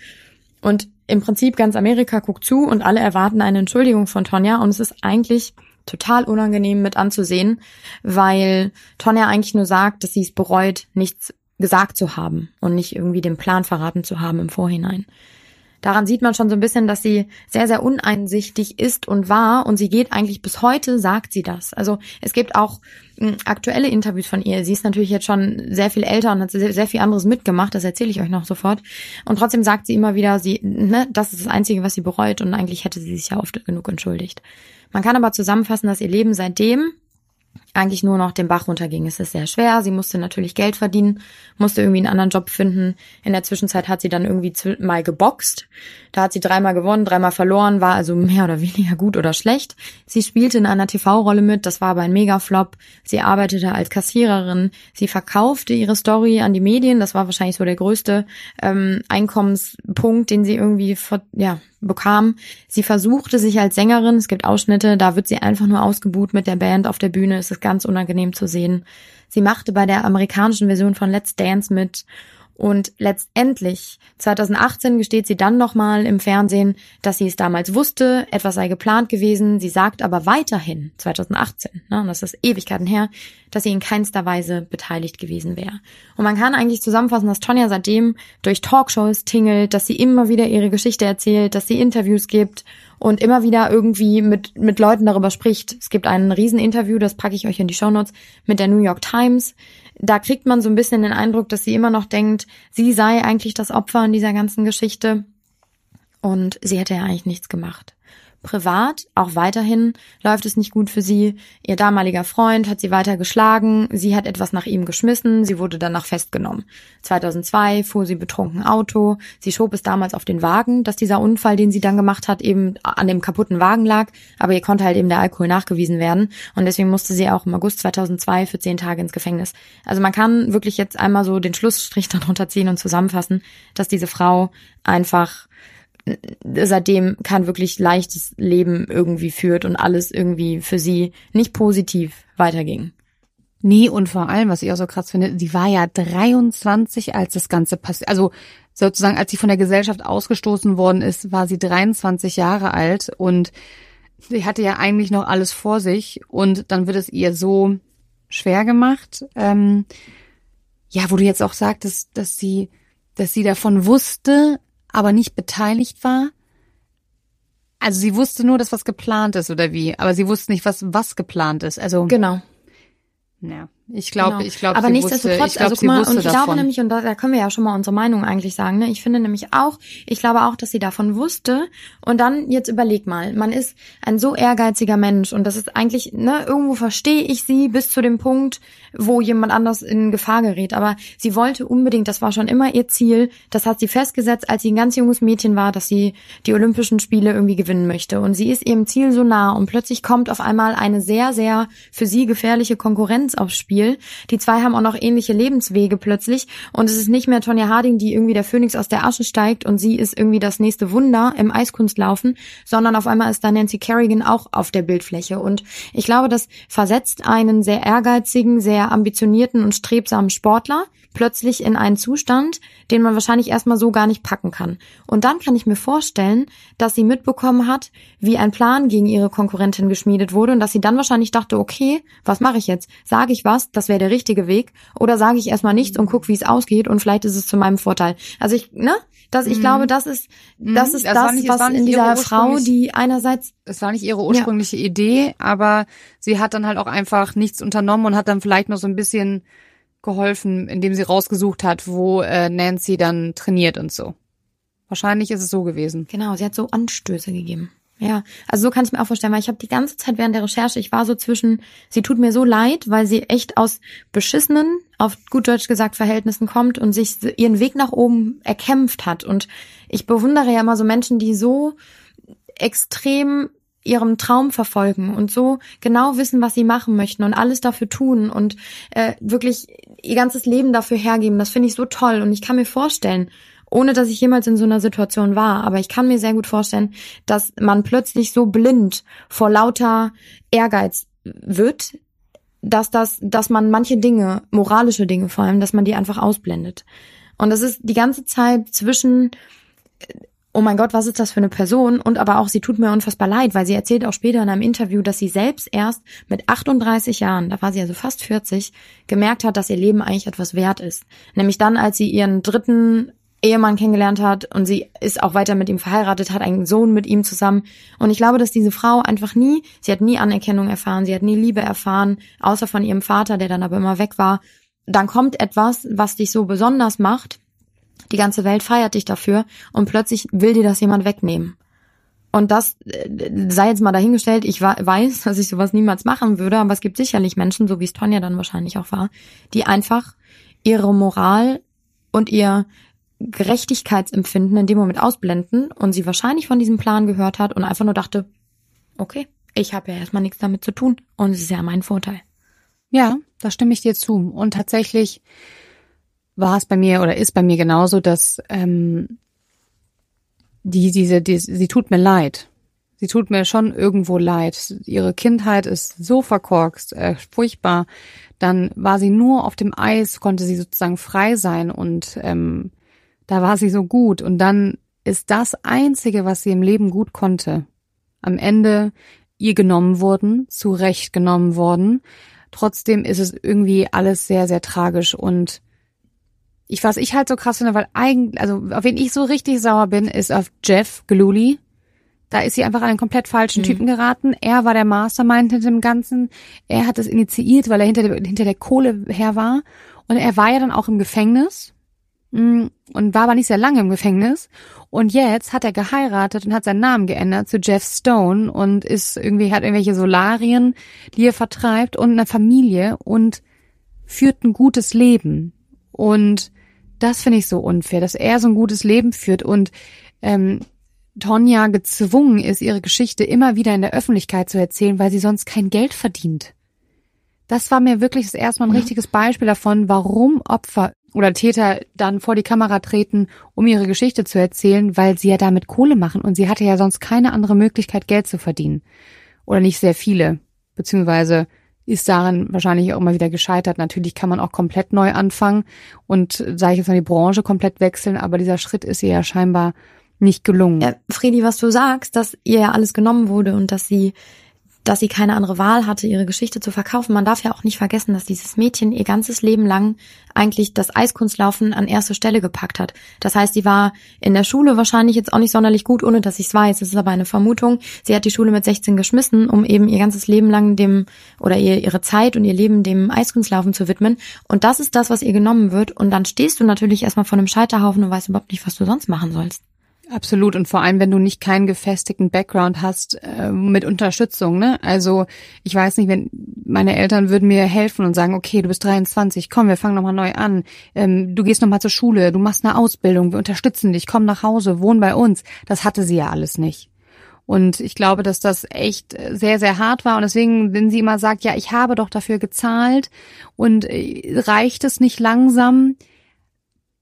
und im Prinzip ganz Amerika guckt zu und alle erwarten eine Entschuldigung von Tonja und es ist eigentlich total unangenehm mit anzusehen, weil Tonja eigentlich nur sagt, dass sie es bereut, nichts gesagt zu haben und nicht irgendwie den Plan verraten zu haben im Vorhinein. Daran sieht man schon so ein bisschen, dass sie sehr, sehr uneinsichtig ist und war und sie geht eigentlich bis heute, sagt sie das. Also es gibt auch hm, aktuelle Interviews von ihr. Sie ist natürlich jetzt schon sehr viel älter und hat sehr, sehr viel anderes mitgemacht, das erzähle ich euch noch sofort. Und trotzdem sagt sie immer wieder, sie, ne, das ist das Einzige, was sie bereut und eigentlich hätte sie sich ja oft genug entschuldigt. Man kann aber zusammenfassen, dass ihr Leben seitdem eigentlich nur noch den Bach runterging. Es ist sehr schwer. Sie musste natürlich Geld verdienen, musste irgendwie einen anderen Job finden. In der Zwischenzeit hat sie dann irgendwie mal geboxt. Da hat sie dreimal gewonnen, dreimal verloren, war also mehr oder weniger gut oder schlecht. Sie spielte in einer TV-Rolle mit, das war aber ein Megaflop. Sie arbeitete als Kassiererin. Sie verkaufte ihre Story an die Medien. Das war wahrscheinlich so der größte ähm, Einkommenspunkt, den sie irgendwie ja, bekam. Sie versuchte sich als Sängerin, es gibt Ausschnitte, da wird sie einfach nur ausgebuht mit der Band auf der Bühne, es ist ganz unangenehm zu sehen. Sie machte bei der amerikanischen Version von Let's Dance mit und letztendlich, 2018 gesteht sie dann nochmal im Fernsehen, dass sie es damals wusste, etwas sei geplant gewesen. Sie sagt aber weiterhin, 2018, ne, und das ist Ewigkeiten her, dass sie in keinster Weise beteiligt gewesen wäre. Und man kann eigentlich zusammenfassen, dass Tonja seitdem durch Talkshows tingelt, dass sie immer wieder ihre Geschichte erzählt, dass sie Interviews gibt und immer wieder irgendwie mit, mit Leuten darüber spricht. Es gibt ein Rieseninterview, das packe ich euch in die Shownotes, mit der New York Times da kriegt man so ein bisschen den Eindruck, dass sie immer noch denkt, sie sei eigentlich das Opfer in dieser ganzen Geschichte und sie hätte ja eigentlich nichts gemacht. Privat, auch weiterhin, läuft es nicht gut für sie. Ihr damaliger Freund hat sie weiter geschlagen, sie hat etwas nach ihm geschmissen, sie wurde danach festgenommen. 2002 fuhr sie betrunken Auto, sie schob es damals auf den Wagen, dass dieser Unfall, den sie dann gemacht hat, eben an dem kaputten Wagen lag, aber ihr konnte halt eben der Alkohol nachgewiesen werden und deswegen musste sie auch im August 2002 für zehn Tage ins Gefängnis. Also man kann wirklich jetzt einmal so den Schlussstrich darunter ziehen und zusammenfassen, dass diese Frau einfach seitdem kein wirklich leichtes Leben irgendwie führt und alles irgendwie für sie nicht positiv weiterging. Nee, und vor allem, was ich auch so krass finde, sie war ja 23, als das Ganze passiert. Also sozusagen, als sie von der Gesellschaft ausgestoßen worden ist, war sie 23 Jahre alt und sie hatte ja eigentlich noch alles vor sich und dann wird es ihr so schwer gemacht. Ähm, ja, wo du jetzt auch sagtest, dass sie, dass sie davon wusste, aber nicht beteiligt war? Also sie wusste nur, dass was geplant ist oder wie, aber sie wusste nicht, was was geplant ist. Also genau. Ja, ich glaube, genau. ich glaube, aber nichtsdestotrotz, also guck mal, und ich davon. glaube nämlich, und da, da können wir ja schon mal unsere Meinung eigentlich sagen, ne? Ich finde nämlich auch, ich glaube auch, dass sie davon wusste. Und dann jetzt überleg mal, man ist ein so ehrgeiziger Mensch und das ist eigentlich, ne, irgendwo verstehe ich sie bis zu dem Punkt, wo jemand anders in Gefahr gerät. Aber sie wollte unbedingt, das war schon immer ihr Ziel, das hat sie festgesetzt, als sie ein ganz junges Mädchen war, dass sie die Olympischen Spiele irgendwie gewinnen möchte. Und sie ist ihrem Ziel so nah und plötzlich kommt auf einmal eine sehr, sehr für sie gefährliche Konkurrenz aufs Spiel viel. Die zwei haben auch noch ähnliche Lebenswege plötzlich und es ist nicht mehr Tonja Harding, die irgendwie der Phönix aus der Asche steigt und sie ist irgendwie das nächste Wunder im Eiskunstlaufen, sondern auf einmal ist da Nancy Kerrigan auch auf der Bildfläche und ich glaube, das versetzt einen sehr ehrgeizigen, sehr ambitionierten und strebsamen Sportler plötzlich in einen Zustand, den man wahrscheinlich erstmal so gar nicht packen kann. Und dann kann ich mir vorstellen, dass sie mitbekommen hat, wie ein Plan gegen ihre Konkurrentin geschmiedet wurde und dass sie dann wahrscheinlich dachte, okay, was mache ich jetzt? Sage ich was, das wäre der richtige Weg, oder sage ich erstmal nichts und guck, wie es ausgeht und vielleicht ist es zu meinem Vorteil. Also ich, ne? Das, ich mhm. glaube, das ist, mhm. das ist das, das nicht, was in dieser Frau, die einerseits. Es war nicht ihre ursprüngliche ja. Idee, aber sie hat dann halt auch einfach nichts unternommen und hat dann vielleicht noch so ein bisschen geholfen, indem sie rausgesucht hat, wo äh, Nancy dann trainiert und so. Wahrscheinlich ist es so gewesen. Genau, sie hat so Anstöße gegeben. Ja, also so kann ich mir auch vorstellen, weil ich habe die ganze Zeit während der Recherche, ich war so zwischen, sie tut mir so leid, weil sie echt aus beschissenen, auf gut Deutsch gesagt, Verhältnissen kommt und sich ihren Weg nach oben erkämpft hat. Und ich bewundere ja immer so Menschen, die so extrem ihrem Traum verfolgen und so genau wissen, was sie machen möchten und alles dafür tun und äh, wirklich ihr ganzes Leben dafür hergeben. Das finde ich so toll und ich kann mir vorstellen, ohne dass ich jemals in so einer Situation war, aber ich kann mir sehr gut vorstellen, dass man plötzlich so blind vor lauter Ehrgeiz wird, dass das, dass man manche Dinge, moralische Dinge vor allem, dass man die einfach ausblendet. Und das ist die ganze Zeit zwischen oh mein Gott, was ist das für eine Person? Und aber auch, sie tut mir unfassbar leid, weil sie erzählt auch später in einem Interview, dass sie selbst erst mit 38 Jahren, da war sie also fast 40, gemerkt hat, dass ihr Leben eigentlich etwas wert ist. Nämlich dann, als sie ihren dritten Ehemann kennengelernt hat und sie ist auch weiter mit ihm verheiratet, hat einen Sohn mit ihm zusammen. Und ich glaube, dass diese Frau einfach nie, sie hat nie Anerkennung erfahren, sie hat nie Liebe erfahren, außer von ihrem Vater, der dann aber immer weg war. Dann kommt etwas, was dich so besonders macht die ganze Welt feiert dich dafür und plötzlich will dir das jemand wegnehmen. Und das äh, sei jetzt mal dahingestellt, ich weiß, dass ich sowas niemals machen würde, aber es gibt sicherlich Menschen, so wie es Tonja dann wahrscheinlich auch war, die einfach ihre Moral und ihr Gerechtigkeitsempfinden in dem Moment ausblenden und sie wahrscheinlich von diesem Plan gehört hat und einfach nur dachte, okay, ich habe ja erstmal nichts damit zu tun und es ist ja mein Vorteil. Ja, da stimme ich dir zu. Und tatsächlich war es bei mir oder ist bei mir genauso, dass ähm, die diese die, sie tut mir leid. Sie tut mir schon irgendwo leid. Ihre Kindheit ist so verkorkst, äh, furchtbar. Dann war sie nur auf dem Eis, konnte sie sozusagen frei sein und ähm, da war sie so gut. Und dann ist das Einzige, was sie im Leben gut konnte, am Ende ihr genommen worden, zu Recht genommen worden. Trotzdem ist es irgendwie alles sehr, sehr tragisch und ich, was ich halt so krass finde, weil eigentlich, also auf wen ich so richtig sauer bin, ist auf Jeff Glooly. Da ist sie einfach an einen komplett falschen mhm. Typen geraten. Er war der Mastermind hinter dem Ganzen. Er hat es initiiert, weil er hinter der, hinter der Kohle her war. Und er war ja dann auch im Gefängnis und war aber nicht sehr lange im Gefängnis. Und jetzt hat er geheiratet und hat seinen Namen geändert zu Jeff Stone und ist irgendwie, hat irgendwelche Solarien, die er vertreibt und eine Familie und führt ein gutes Leben. Und das finde ich so unfair, dass er so ein gutes Leben führt und ähm, Tonja gezwungen ist, ihre Geschichte immer wieder in der Öffentlichkeit zu erzählen, weil sie sonst kein Geld verdient. Das war mir wirklich das erste Mal ein richtiges Beispiel davon, warum Opfer oder Täter dann vor die Kamera treten, um ihre Geschichte zu erzählen, weil sie ja damit Kohle machen und sie hatte ja sonst keine andere Möglichkeit, Geld zu verdienen. Oder nicht sehr viele, beziehungsweise ist daran wahrscheinlich auch immer wieder gescheitert. Natürlich kann man auch komplett neu anfangen und, sage ich jetzt mal, die Branche komplett wechseln, aber dieser Schritt ist ihr ja scheinbar nicht gelungen. Ja, Fredi, was du sagst, dass ihr ja alles genommen wurde und dass sie dass sie keine andere Wahl hatte, ihre Geschichte zu verkaufen. Man darf ja auch nicht vergessen, dass dieses Mädchen ihr ganzes Leben lang eigentlich das Eiskunstlaufen an erste Stelle gepackt hat. Das heißt, sie war in der Schule wahrscheinlich jetzt auch nicht sonderlich gut, ohne dass ich es weiß. Es ist aber eine Vermutung. Sie hat die Schule mit 16 geschmissen, um eben ihr ganzes Leben lang dem oder ihr, ihre Zeit und ihr Leben dem Eiskunstlaufen zu widmen. Und das ist das, was ihr genommen wird. Und dann stehst du natürlich erstmal vor einem Scheiterhaufen und weißt überhaupt nicht, was du sonst machen sollst. Absolut und vor allem, wenn du nicht keinen gefestigten Background hast äh, mit Unterstützung. Ne? Also ich weiß nicht, wenn meine Eltern würden mir helfen und sagen, okay, du bist 23, komm, wir fangen nochmal neu an. Ähm, du gehst nochmal zur Schule, du machst eine Ausbildung, wir unterstützen dich, komm nach Hause, wohn bei uns. Das hatte sie ja alles nicht. Und ich glaube, dass das echt sehr, sehr hart war. Und deswegen, wenn sie immer sagt, ja, ich habe doch dafür gezahlt und äh, reicht es nicht langsam,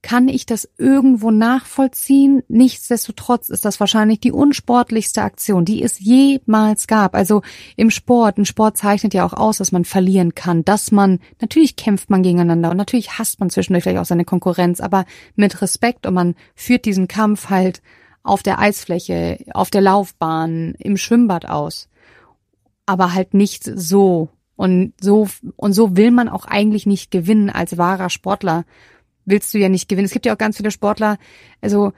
kann ich das irgendwo nachvollziehen. Nichtsdestotrotz ist das wahrscheinlich die unsportlichste Aktion, die es jemals gab. Also im Sport, ein Sport zeichnet ja auch aus, dass man verlieren kann, dass man, natürlich kämpft man gegeneinander und natürlich hasst man zwischendurch vielleicht auch seine Konkurrenz, aber mit Respekt und man führt diesen Kampf halt auf der Eisfläche, auf der Laufbahn, im Schwimmbad aus. Aber halt nicht so. Und so, und so will man auch eigentlich nicht gewinnen als wahrer Sportler. Willst du ja nicht gewinnen. Es gibt ja auch ganz viele Sportler, also,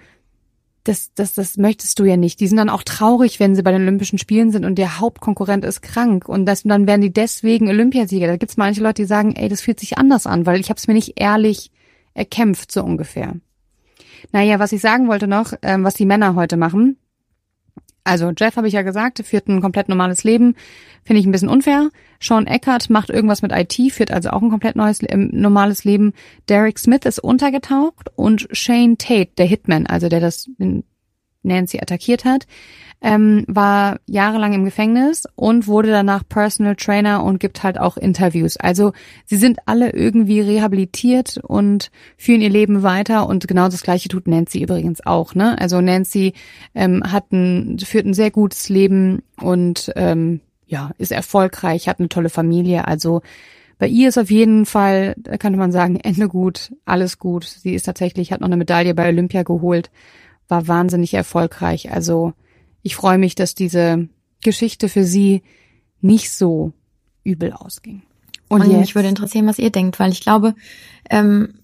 das, das, das möchtest du ja nicht. Die sind dann auch traurig, wenn sie bei den Olympischen Spielen sind und der Hauptkonkurrent ist krank und das, dann werden die deswegen Olympiasieger. Da gibt's manche Leute, die sagen, ey, das fühlt sich anders an, weil ich habe es mir nicht ehrlich erkämpft, so ungefähr. Naja, was ich sagen wollte noch, ähm, was die Männer heute machen. Also Jeff habe ich ja gesagt, führt ein komplett normales Leben. Finde ich ein bisschen unfair. Sean Eckert macht irgendwas mit IT, führt also auch ein komplett neues, äh, normales Leben. Derek Smith ist untergetaucht und Shane Tate, der Hitman, also der das Nancy attackiert hat, ähm, war jahrelang im Gefängnis und wurde danach Personal Trainer und gibt halt auch Interviews. Also sie sind alle irgendwie rehabilitiert und führen ihr Leben weiter und genau das gleiche tut Nancy übrigens auch. Ne? Also Nancy ähm, hat ein, führt ein sehr gutes Leben und ähm, ja ist erfolgreich, hat eine tolle Familie. Also bei ihr ist auf jeden Fall, könnte man sagen, Ende gut, alles gut. Sie ist tatsächlich, hat noch eine Medaille bei Olympia geholt, war wahnsinnig erfolgreich. Also ich freue mich, dass diese Geschichte für sie nicht so übel ausging. Und, und mich würde interessieren, was ihr denkt, weil ich glaube, ähm,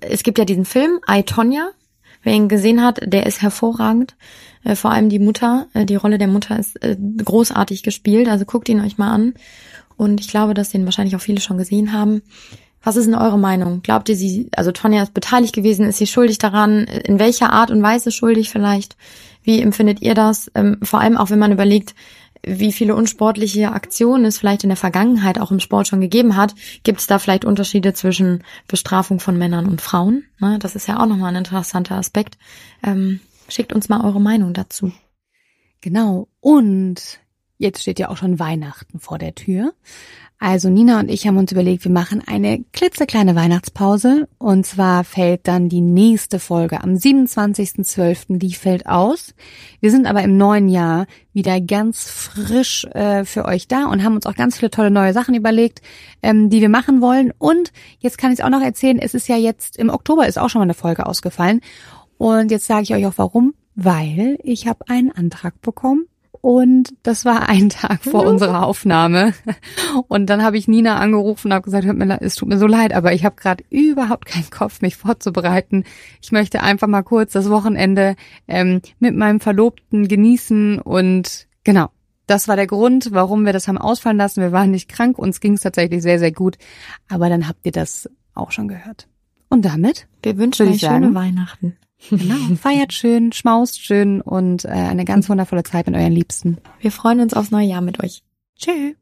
es gibt ja diesen Film I, Tonya. Wer ihn gesehen hat, der ist hervorragend. Äh, vor allem die Mutter, äh, die Rolle der Mutter ist äh, großartig gespielt. Also guckt ihn euch mal an. Und ich glaube, dass den wahrscheinlich auch viele schon gesehen haben. Was ist denn eure Meinung? Glaubt ihr, sie, also Tonja ist beteiligt gewesen, ist sie schuldig daran? In welcher Art und Weise schuldig vielleicht? Wie empfindet ihr das? Ähm, vor allem auch, wenn man überlegt, wie viele unsportliche Aktionen es vielleicht in der Vergangenheit auch im Sport schon gegeben hat, gibt es da vielleicht Unterschiede zwischen Bestrafung von Männern und Frauen? Ne? Das ist ja auch nochmal ein interessanter Aspekt. Ähm, schickt uns mal eure Meinung dazu. Genau. Und jetzt steht ja auch schon Weihnachten vor der Tür. Also Nina und ich haben uns überlegt, wir machen eine klitzekleine Weihnachtspause und zwar fällt dann die nächste Folge am 27.12. die fällt aus. Wir sind aber im neuen Jahr wieder ganz frisch äh, für euch da und haben uns auch ganz viele tolle neue Sachen überlegt, ähm, die wir machen wollen. Und jetzt kann ich es auch noch erzählen, es ist ja jetzt im Oktober ist auch schon mal eine Folge ausgefallen und jetzt sage ich euch auch warum, weil ich habe einen Antrag bekommen und das war ein Tag vor unserer Aufnahme. Und dann habe ich Nina angerufen und habe gesagt, hört mir, es tut mir so leid, aber ich habe gerade überhaupt keinen Kopf, mich vorzubereiten. Ich möchte einfach mal kurz das Wochenende ähm, mit meinem Verlobten genießen und genau. Das war der Grund, warum wir das haben ausfallen lassen. Wir waren nicht krank, uns ging es tatsächlich sehr, sehr gut. Aber dann habt ihr das auch schon gehört. Und damit? Wir wünschen euch schöne Weihnachten. Genau, feiert schön, schmaust schön und äh, eine ganz wundervolle Zeit mit euren Liebsten. Wir freuen uns aufs neue Jahr mit euch. Tschüss.